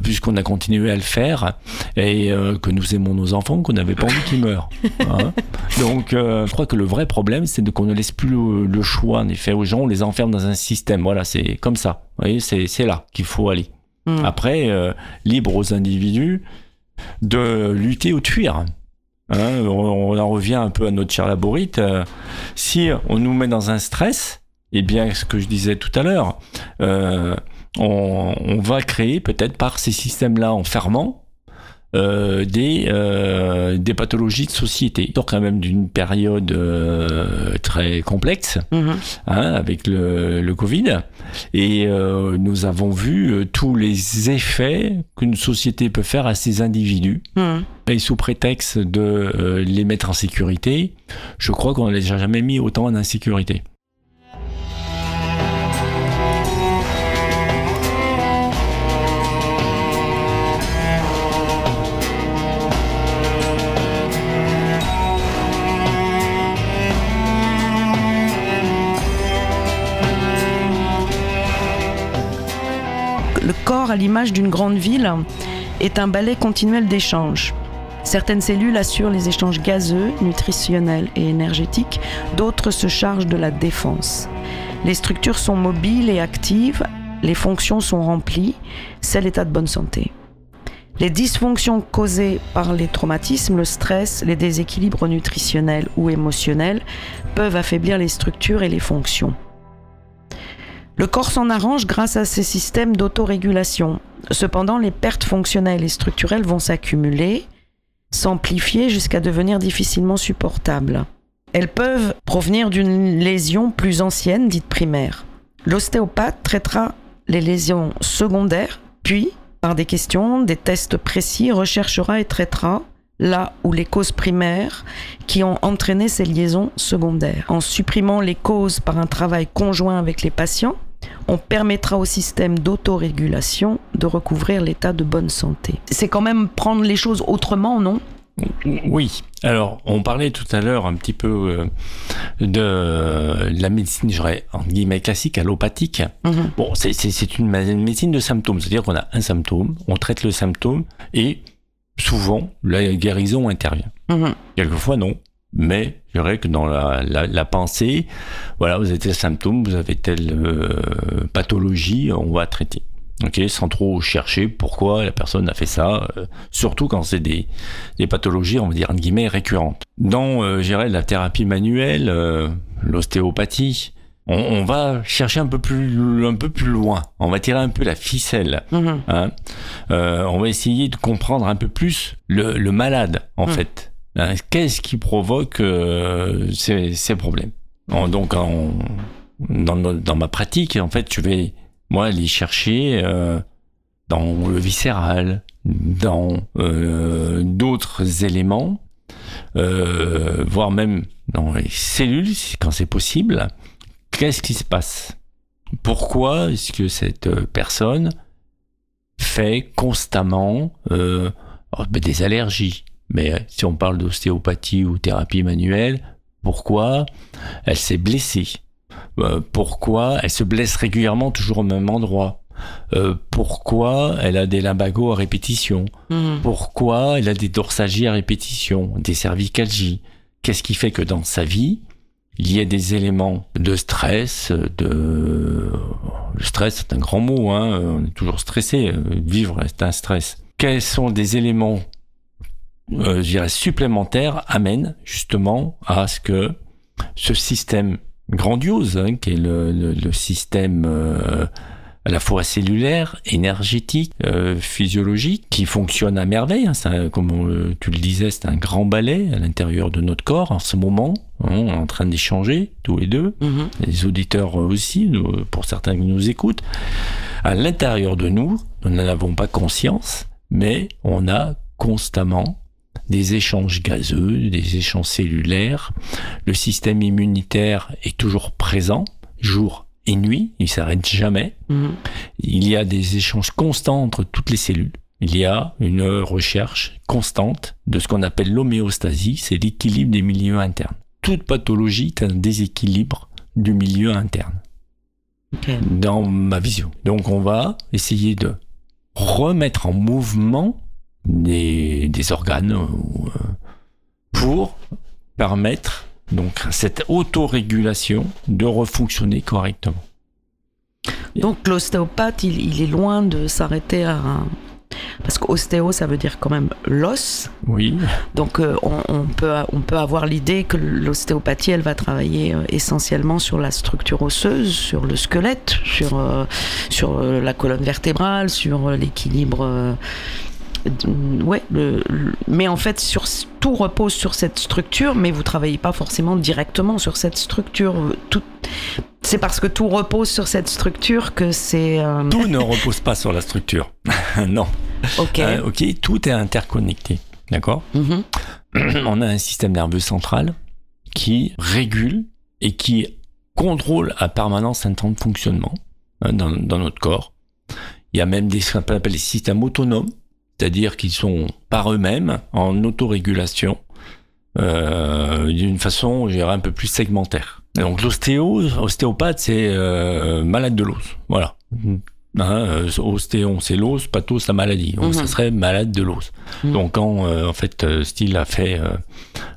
puisqu'on a continué à le faire et que nous aimons nos enfants, qu'on n'avait pas envie qu'ils meurent. hein. <laughs> Donc je crois que le vrai problème, c'est qu'on ne laisse plus le, le choix en effet aux gens, on les enferme dans un système. Voilà, c'est comme ça. Vous voyez, c'est là qu'il faut aller. Hmm. Après, euh, libre aux individus de lutter ou de fuir. Hein, on, on en revient un peu à notre cher laborite. euh, si on nous met dans un stress, eh bien, ce que je disais tout à l'heure, euh, on, on va créer peut-être par ces systèmes-là enfermants euh, des, euh, des pathologies de société. Sort quand même d'une période euh, très complexe Mhm. hein, avec le, le Covid. Et euh, nous avons vu euh, tous les effets qu'une société peut faire à ses individus. Mhm. Et sous prétexte de euh, les mettre en sécurité, je crois qu'on ne les a jamais mis autant en insécurité. L'image d'une grande ville, est un balai continuel d'échanges. Certaines cellules assurent les échanges gazeux, nutritionnels et énergétiques, d'autres se chargent de la défense. Les structures sont mobiles et actives, les fonctions sont remplies, c'est l'état de bonne santé. Les dysfonctions causées par les traumatismes, le stress, les déséquilibres nutritionnels ou émotionnels peuvent affaiblir les structures et les fonctions. Le corps s'en arrange grâce à ces systèmes d'autorégulation. Cependant, les pertes fonctionnelles et structurelles vont s'accumuler, s'amplifier jusqu'à devenir difficilement supportables. Elles peuvent provenir d'une lésion plus ancienne, dite primaire. L'ostéopathe traitera les lésions secondaires, puis, par des questions, des tests précis, recherchera et traitera là où les causes primaires qui ont entraîné ces liaisons secondaires. En supprimant les causes par un travail conjoint avec les patients, on permettra au système d'autorégulation de recouvrir l'état de bonne santé. C'est quand même prendre les choses autrement, non? Oui. Alors, on parlait tout à l'heure un petit peu euh, de la médecine, je dirais, en guillemets classique, allopathique. Mhm. Bon, c'est- une médecine de symptômes, c'est-à-dire qu'on a un symptôme, on traite le symptôme et souvent la guérison intervient. Mhm. Quelquefois non. Mais je dirais que dans la, la, la pensée, voilà, vous avez tel symptôme, vous avez telle euh, pathologie, on va traiter. Ok, sans trop chercher pourquoi la personne a fait ça, euh, surtout quand c'est des, des pathologies, on va dire, entre guillemets, récurrentes. Dans, euh, je dirais, la thérapie manuelle, l'ostéopathie, on, on va chercher un peu plus, un peu plus loin. On va tirer un peu la ficelle. Mhm. hein. Euh, on va essayer de comprendre un peu plus le, le malade, en Mm. fait. Hein, Qu'est-ce qui provoque euh, ces, problèmes Donc, dans, ma pratique, en fait, je vais, moi, aller chercher euh, dans le viscéral, dans euh, d'autres éléments, euh, voire même dans les cellules, quand c'est possible. Qu'est-ce qui se passe? Pourquoi est-ce que cette euh, personne fait constamment euh, oh, ben, des allergies? Mais euh, si on parle d'ostéopathie ou thérapie manuelle, pourquoi elle s'est blessée? Euh, Pourquoi elle se blesse régulièrement toujours au même endroit? Euh, Pourquoi elle a des lumbagos à répétition? Mhm. pourquoi elle a des dorsalgies à répétition, des cervicalgies? Qu'est-ce qui fait que dans sa vie, il y a des éléments de stress, de... Le stress, c'est un grand mot, hein, on est toujours stressé, vivre, c'est un stress. Quels sont des éléments, euh, je dirais, supplémentaires amènent justement à ce que ce système grandiose, hein, qui est le, le- le système euh, à la fois cellulaire, énergétique, euh, physiologique, qui fonctionne à merveille. hein. C'est un- comme on- tu le disais, c'est un grand balai à l'intérieur de notre corps en ce moment. hein, on est en train d'échanger tous les deux, Mhm. les auditeurs aussi, pour certains qui nous écoutent. À l'intérieur de nous, nous n'en avons pas conscience, mais on a constamment des échanges gazeux, des échanges cellulaires. Le système immunitaire est toujours présent, jour et nuit, il s'arrête jamais. Mhm. Il y a des échanges constants entre toutes les cellules. Il y a une recherche constante de ce qu'on appelle l'homéostasie, c'est l'équilibre des milieux internes. Toute pathologie est un déséquilibre du milieu interne, dans ma vision. Donc on va essayer de remettre en mouvement des, des organes euh, pour permettre donc cette autorégulation de refonctionner correctement. Donc l'ostéopathe, il, il est loin de s'arrêter à un... Parce qu'ostéo, ça veut dire quand même l'os. Oui, Donc euh, on, on peut, on peut avoir l'idée que l'ostéopathie, elle va travailler euh, essentiellement sur la structure osseuse, sur le squelette, sur, euh, sur la colonne vertébrale, sur l'équilibre... euh, ouais, le- le- mais en fait, sur, tout repose sur cette structure, mais vous travaillez pas forcément directement sur cette structure. Tout, c'est parce que tout repose sur cette structure que c'est... euh, tout ne repose pas sur la structure. <laughs> non. ok. Euh, ok, tout est interconnecté. D'accord Mhm. <clears throat> On a un système nerveux central qui régule et qui contrôle à permanence un temps de fonctionnement hein, dans, dans notre corps. Il y a même des, ce qu'on appelle les systèmes autonomes, c'est-à-dire qu'ils sont par eux-mêmes en autorégulation euh, d'une façon, je dirais, un peu plus segmentaire. Et donc l'ostéo, ostéopathe, c'est euh, malade de l'os. Voilà. Hein, euh, ostéon, c'est l'os, pathos, la maladie. Donc ça serait malade de l'os. Mhm. Donc quand euh, en fait Steele a fait euh,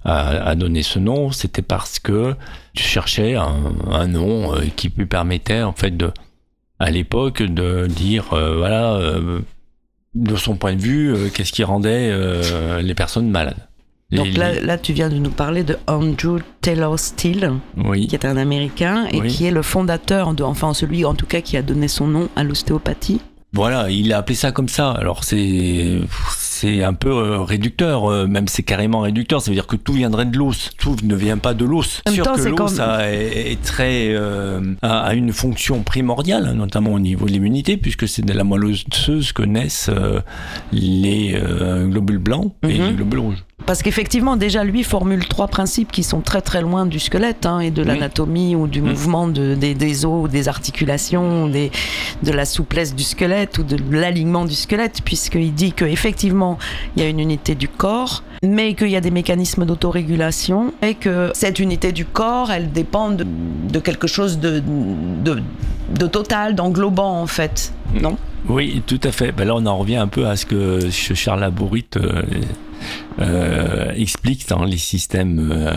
a, a donné ce nom, c'était parce que je cherchais un, un nom euh, qui lui permettait en fait de à l'époque de dire voilà de son point de vue euh, qu'est-ce qui rendait euh, les personnes malades. Donc là, là, tu viens de nous parler de Andrew Taylor Steele, oui. qui est un Américain et Oui. qui est le fondateur, de, enfin celui en tout cas qui a donné son nom à l'ostéopathie. Voilà, il a appelé ça comme ça. Alors c'est c'est un peu euh, réducteur, euh, même c'est carrément réducteur. Ça veut dire que tout viendrait de l'os. Tout ne vient pas de l'os. Sûr temps, que l'os comme- est, est très euh, a, a une fonction primordiale, notamment au niveau de l'immunité, puisque c'est de la moelle osseuse que naissent euh, les euh, globules blancs et Mhm. les globules rouges. Parce qu'effectivement, déjà, lui formule trois principes qui sont très très loin du squelette hein, et de Oui. l'anatomie ou du Mm. mouvement de- des, des os, des articulations, des, de la souplesse du squelette ou de l'alignement du squelette, puisqu'il dit qu'effectivement, il y a une unité du corps, mais qu'il y a des mécanismes d'autorégulation et que cette unité du corps, elle dépend de, de quelque chose de, de, de total, d'englobant en fait. Non? Oui, tout à fait. Ben là, on en revient un peu à ce que Charles Labourite euh, euh, explique dans les systèmes euh,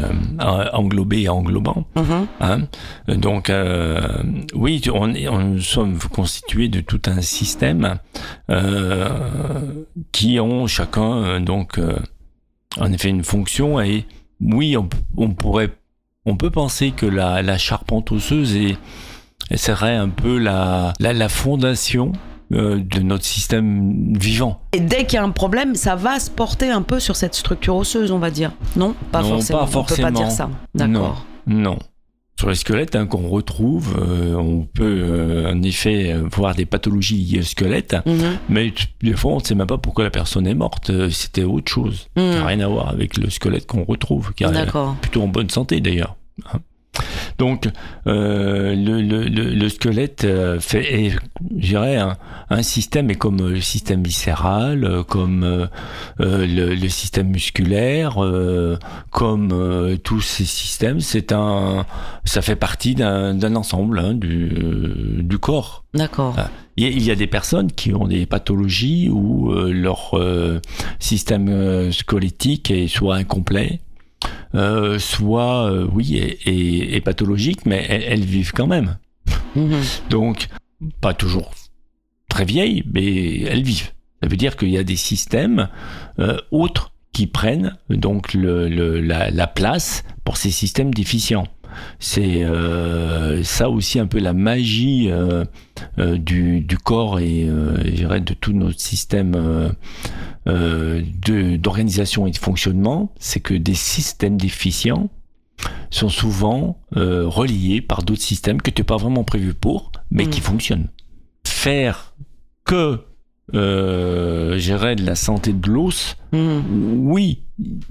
englobés et englobants. Mhm. Hein. Donc, euh, oui, on, est- on nous sommes constitués de tout un système qui ont chacun donc en effet une fonction et oui, on, on pourrait, on peut penser que la, la charpente osseuse est, serait un peu la, la, la fondation euh, de notre système vivant. Et dès qu'il y a un problème, ça va se porter un peu sur cette structure osseuse, on va dire. Non, pas Non, forcément. pas On peut forcément. pas dire ça. D'accord. Non. Sur les squelettes hein, qu'on retrouve, euh, on peut euh, en effet voir des pathologies liées au squelette, Mhm. mais des fois on ne sait même pas pourquoi la personne est morte. C'était autre chose, qui n'a rien à voir avec le squelette qu'on retrouve, qui est D'accord. plutôt en bonne santé d'ailleurs. Donc euh, le, le- le- le squelette euh, fait, est, je dirais, un, un système est comme le système viscéral, euh, comme euh, euh, le, le système musculaire, euh, comme euh, tous ces systèmes. C'est un, ça fait partie d'un ensemble hein, du, euh, du corps. D'accord. Ah. Il y a- il y a des personnes qui ont des pathologies où euh, leur euh, système euh, squelettique est soit incomplet, euh, soit, euh, oui, est- est pathologique, mais elles, elles vivent quand même. Mhm. Donc, pas toujours très vieilles, mais elles vivent. Ça veut dire qu'il y a des systèmes euh, autres qui prennent donc le, le- la, la place pour ces systèmes déficients. C'est euh, ça aussi un peu la magie euh, euh, du, du corps et de tout notre système d'organisation et de fonctionnement, c'est que des systèmes déficients sont souvent euh, reliés par d'autres systèmes que tu n'es pas vraiment prévu pour, mais Mm. qui fonctionnent. Faire que euh, gérer de la santé de l'os, Mhm. oui,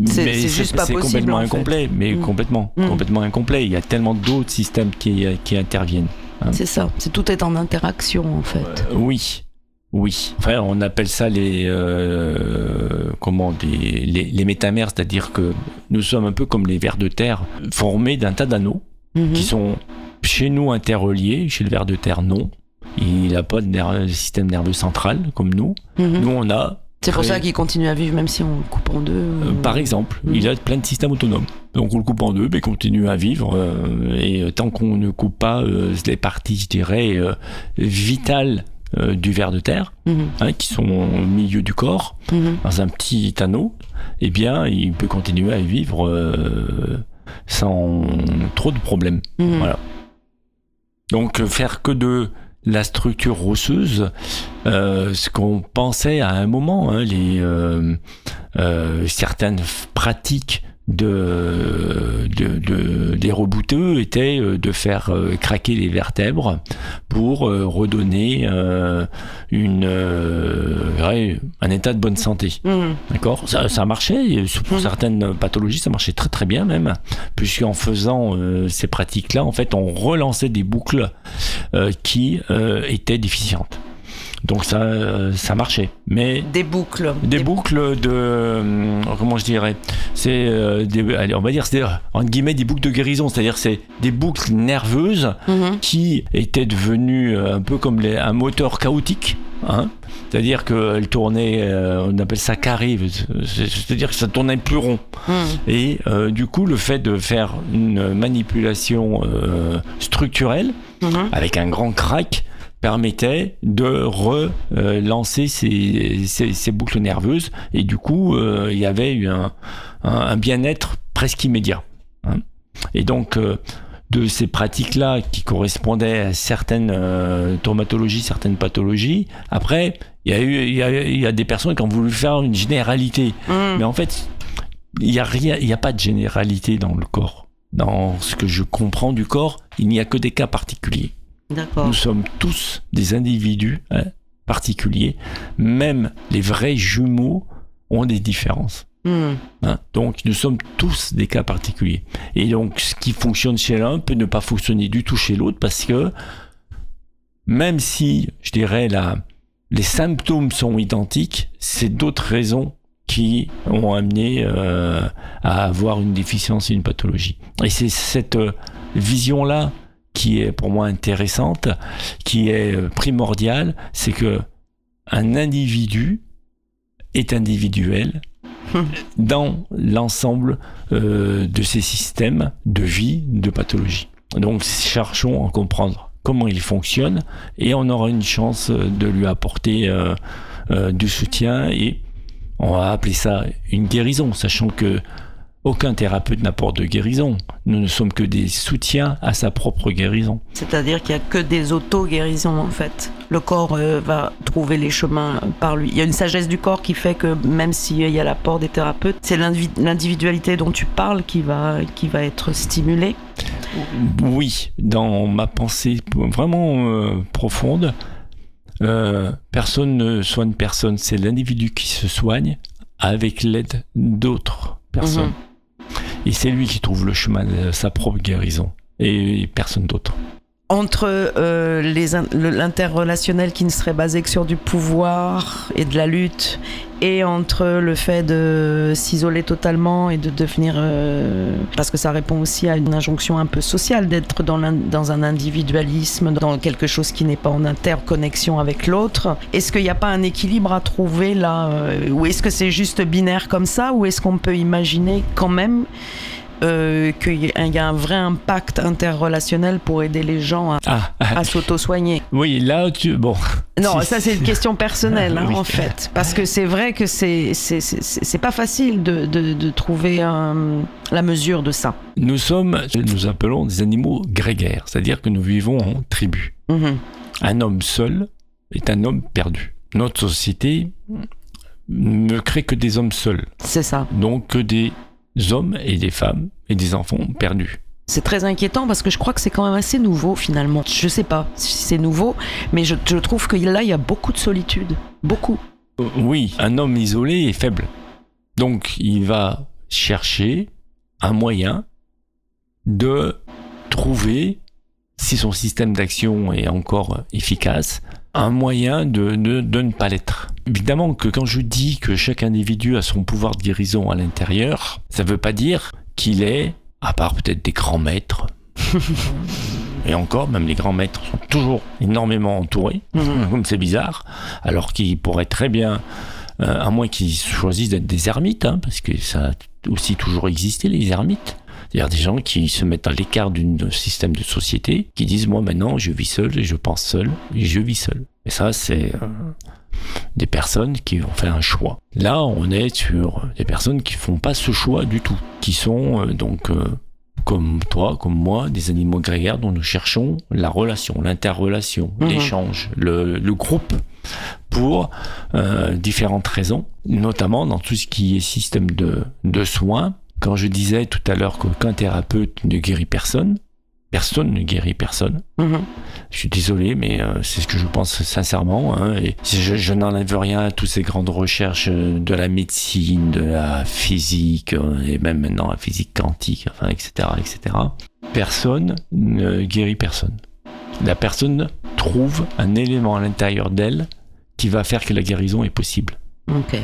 C'est- c'est juste pas c'est possible, complètement en fait. incomplet, mais Mm. complètement, Mm. complètement incomplet. Il y a tellement d'autres systèmes qui, qui interviennent. C'est ça. C'est tout est en interaction en fait. Euh, oui, oui. Enfin, on appelle ça les euh, comment des, les, les métamères, c'est-à-dire que nous sommes un peu comme les vers de terre formés d'un tas d'anneaux Mhm. qui sont chez nous interreliés, chez le ver de terre non. Il n'a pas de système nerveux central comme nous. Mhm. Nous on a C'est pour ça qu'il continue à vivre même si on le coupe en deux. euh, ou- par exemple, Mhm. il a plein de systèmes autonomes. Donc on le coupe en deux, mais il continue à vivre. euh, et euh, tant qu'on ne coupe pas euh, les parties, je dirais, euh, vitales du ver de terre, Mhm. hein, qui sont au milieu du corps, Mhm. dans un petit anneau, eh bien, il peut continuer à vivre sans trop de problèmes. Mhm. Voilà. Donc faire que de la structure osseuse, euh, ce qu'on pensait à un moment, hein, les euh, euh, certaines pratiques de, de, de- des rebouteux étaient euh, de faire euh, craquer les vertèbres pour euh, redonner une un état de bonne santé. Mhm. D'accord? Ça, ça marchait, pour Mhm. certaines pathologies, ça marchait très très bien même, puisqu'en faisant ces pratiques-là, en fait, on relançait des boucles qui étaient déficientes. Donc ça, euh, ça marchait. Mais Des boucles. des boucles de euh, comment je dirais c'est euh, on va dire c'est entre guillemets des boucles de guérison c'est-à-dire c'est des boucles nerveuses Mhm. qui étaient devenues euh, un peu comme les- un moteur chaotique hein c'est-à-dire qu'elle tournait euh, on appelle ça carré c'est- c'est-à-dire que ça tournait plus rond Mhm. et euh, du coup le fait de faire une manipulation euh, structurelle Mhm. avec un grand crack permettait de relancer ces, ces, ces boucles nerveuses et du coup euh, il y avait eu un, un, un bien-être presque immédiat. hein. Et donc euh, de ces pratiques-là qui correspondaient à certaines euh, traumatologies, certaines pathologies, après il y, a eu, il, y a, il y a des personnes qui ont voulu faire une généralité. Mhm. Mais en fait, il n'y a, rien- il y a pas de généralité dans le corps. Dans ce que je comprends du corps, il n'y a que des cas particuliers. Nous sommes tous des individus hein, particuliers. Même les vrais jumeaux ont des différences. Mhm. hein. Donc nous sommes tous des cas particuliers. Et donc ce qui fonctionne chez l'un peut ne pas fonctionner du tout chez l'autre parce que même si, je dirais, la, les symptômes sont identiques, c'est d'autres raisons qui ont amené euh, à avoir une déficience et une pathologie. Et c'est cette euh, vision-là qui est pour moi intéressante, qui est euh, primordiale, c'est que un individu est individuel dans l'ensemble euh, de ces systèmes de vie, de pathologie. Donc cherchons à comprendre comment il fonctionne et on aura une chance de lui apporter euh, euh, du soutien et on va appeler ça une guérison, sachant que aucun thérapeute n'apporte de guérison. Nous ne sommes que des soutiens à sa propre guérison. C'est-à-dire qu'il n'y a que des auto-guérisons en fait. Le corps euh, va trouver les chemins par lui. Il y a une sagesse du corps qui fait que même s'il y a l'apport des thérapeutes, c'est l'indivi- l'individualité dont tu parles qui va, qui va être stimulée. Oui, dans ma pensée vraiment euh, profonde, euh, personne ne soigne personne. C'est l'individu qui se soigne avec l'aide d'autres personnes. Mhm. Et c'est lui qui trouve le chemin de sa propre guérison. Et personne d'autre. Entre euh, l'interrelationnel qui ne serait basé que sur du pouvoir et de la lutte, et entre le fait de s'isoler totalement et de devenir... euh, parce que ça répond aussi à une injonction un peu sociale d'être dans, dans un individualisme, dans quelque chose qui n'est pas en interconnexion avec l'autre. Est-ce qu'il n'y a pas un équilibre à trouver là euh, Ou est-ce que c'est juste binaire comme ça Ou est-ce qu'on peut imaginer quand même euh, qu'il y a un vrai impact interrelationnel pour aider les gens à, Ah, ah, à s'auto-soigner. oui, là, tu. Bon. Non, ça c'est une question personnelle hein, Oui. en fait, parce que c'est vrai que c'est c'est- c'est c'est pas facile de, de, de trouver un- la mesure de ça. Nous sommes, nous appelons des animaux grégaires, c'est-à-dire que nous vivons en tribu. Mhm. Un homme seul est un homme perdu. Notre société ne crée que des hommes seuls, C'est ça. donc que des hommes et des femmes et des enfants perdus. C'est très inquiétant parce que je crois que c'est quand même assez nouveau finalement. Je sais pas si c'est nouveau, mais je, je trouve que là il y a beaucoup de solitude, beaucoup. Euh, Oui, un homme isolé est faible. Donc il va chercher un moyen de trouver, si son système d'action est encore efficace, un moyen de, de- de ne pas l'être. Évidemment que quand je dis que chaque individu a son pouvoir de guérison à l'intérieur, ça ne veut pas dire qu'il est, à part peut-être des grands maîtres, <laughs> et encore, même les grands maîtres sont toujours énormément entourés, comme <laughs> c'est bizarre, alors qu'ils pourraient très bien, euh, à moins qu'ils choisissent d'être des ermites, hein, parce que ça a aussi toujours existé, les ermites. C'est-à-dire des gens qui se mettent à l'écart d'un système de société, qui disent moi maintenant je vis seul et je pense seul et je vis seul. Et ça c'est euh, des personnes qui ont fait un choix. Là on est sur des personnes qui font pas ce choix du tout, qui sont euh, donc euh, comme toi, comme moi, des animaux grégaires dont nous cherchons la relation, l'interrelation, Mhm. l'échange, le, le groupe pour euh, différentes raisons, notamment dans tout ce qui est système de, de soins. Quand je disais tout à l'heure qu'aucun thérapeute ne guérit personne, personne ne guérit personne. Mhm. Je suis désolé, mais euh, c'est ce que je pense sincèrement. hein, et je, je n'enlève rien à toutes ces grandes recherches euh, de la médecine, de la physique, euh, et même maintenant la physique quantique, enfin, etc., etc. Personne ne guérit personne. La personne trouve un élément à l'intérieur d'elle qui va faire que la guérison est possible. Ok.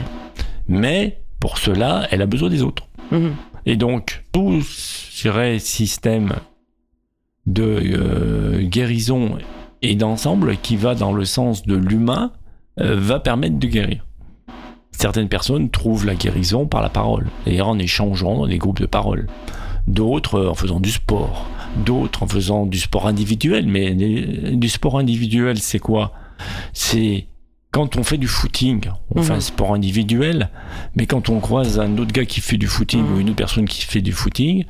Mais pour cela, elle a besoin des autres. Et donc, tout dirais, système de euh, guérison et d'ensemble qui va dans le sens de l'humain euh, va permettre de guérir. Certaines personnes trouvent la guérison par la parole, d'ailleurs en échangeant dans des groupes de parole. D'autres euh, en faisant du sport, d'autres en faisant du sport individuel. Mais du sport individuel, c'est quoi? C'est quand on fait du footing, on fait Mhm. un sport individuel, mais quand on croise un autre gars qui fait du footing Mhm. ou une autre personne qui fait du footing,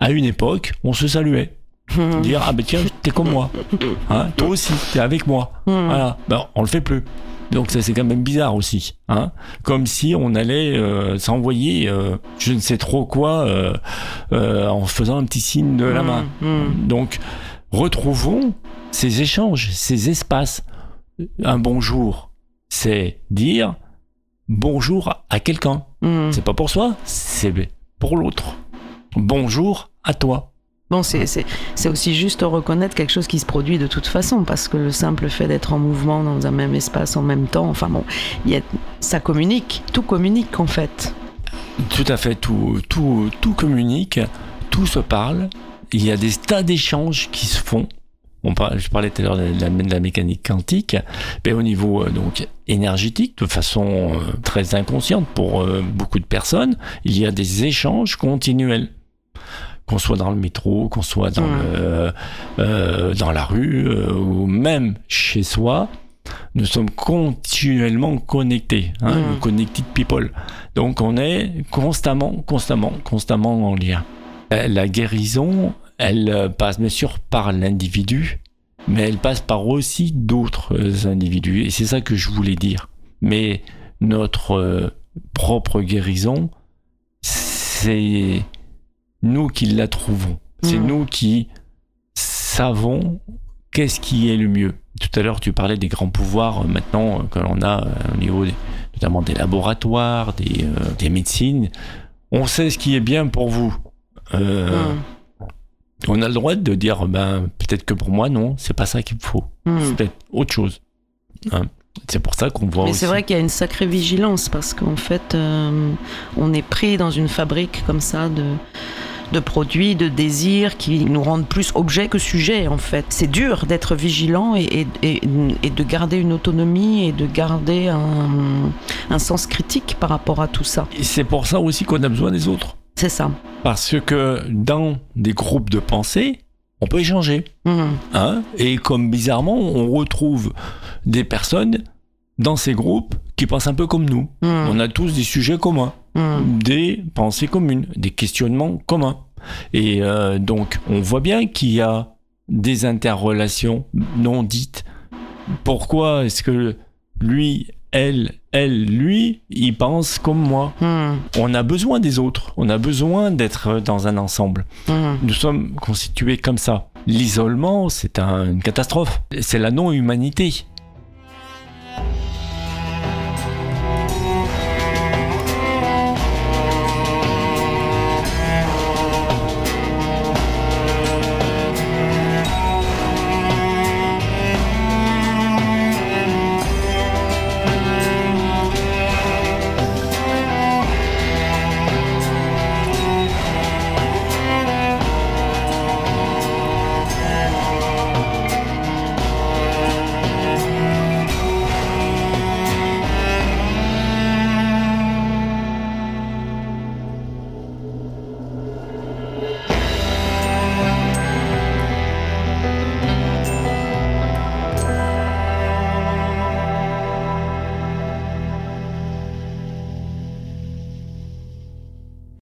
à une époque, on se saluait. Mhm. Dire ah ben tiens, t'es comme moi, <laughs> hein, toi aussi, t'es avec moi. Voilà, ben, on le fait plus. Donc ça c'est quand même bizarre aussi, hein. Comme si on allait euh, s'envoyer, euh, je ne sais trop quoi, euh, en faisant un petit signe de la main. Donc retrouvons ces échanges, ces espaces. Un bonjour, c'est dire bonjour à quelqu'un. Mhm. C'est pas pour soi, c'est pour l'autre. Bonjour à toi. Bon, c'est- aussi juste reconnaître quelque chose qui se produit de toute façon, parce que le simple fait d'être en mouvement dans un même espace en même temps, enfin bon, y a, ça communique, tout communique en fait. Tout à fait, tout, tout, tout communique, tout se parle. Il y a des tas d'échanges qui se font on par- je parlais tout à l'heure de la, de la mécanique quantique, mais au niveau euh, donc énergétique, de façon euh, très inconsciente pour euh, beaucoup de personnes, il y a des échanges continuels. Qu'on soit dans le métro, qu'on soit dans, le, dans la rue, ou même chez soi, nous sommes continuellement connectés, hein, connected people. Donc on est constamment, constamment, constamment en lien. La guérison, elle euh, passe bien sûr par l'individu, mais elle passe par aussi d'autres euh, individus. Et c'est ça que je voulais dire. Mais notre euh, propre guérison, c'est nous qui la trouvons. C'est Mhm. nous qui savons qu'est-ce qui est le mieux. Tout à l'heure, tu parlais des grands pouvoirs maintenant que l'on a au niveau des- notamment des laboratoires, des, euh, des médecines. On sait ce qui est bien pour vous. Euh, Mm. On a le droit de dire, ben, peut-être que pour moi, non, c'est pas ça qu'il me faut. Mm. C'est peut-être autre chose. Hein. C'est pour ça qu'on voit Mais c'est vrai qu'il y a une sacrée vigilance parce qu'en fait, euh, on est pris dans une fabrique comme ça de, de produits, de désirs qui nous rendent plus objet que sujet en fait. C'est dur d'être vigilant et, et- et- et de garder une autonomie et de garder un, un sens critique par rapport à tout ça. Et c'est pour ça aussi qu'on a besoin des autres. C'est ça. Parce que dans des groupes de pensée, on peut échanger. Mhm. Hein et comme bizarrement, on retrouve des personnes dans ces groupes qui pensent un peu comme nous. Mhm. On a tous des sujets communs, Mhm. des pensées communes, des questionnements communs. Et euh, donc, on voit bien qu'il y a des interrelations non dites. Pourquoi est-ce que lui, elle, elle, lui, il pense comme moi Mhm. On a besoin des autres, on a besoin d'être dans un ensemble. Mhm. Nous sommes constitués comme ça. L'isolement, c'est un- une catastrophe. C'est la non-humanité.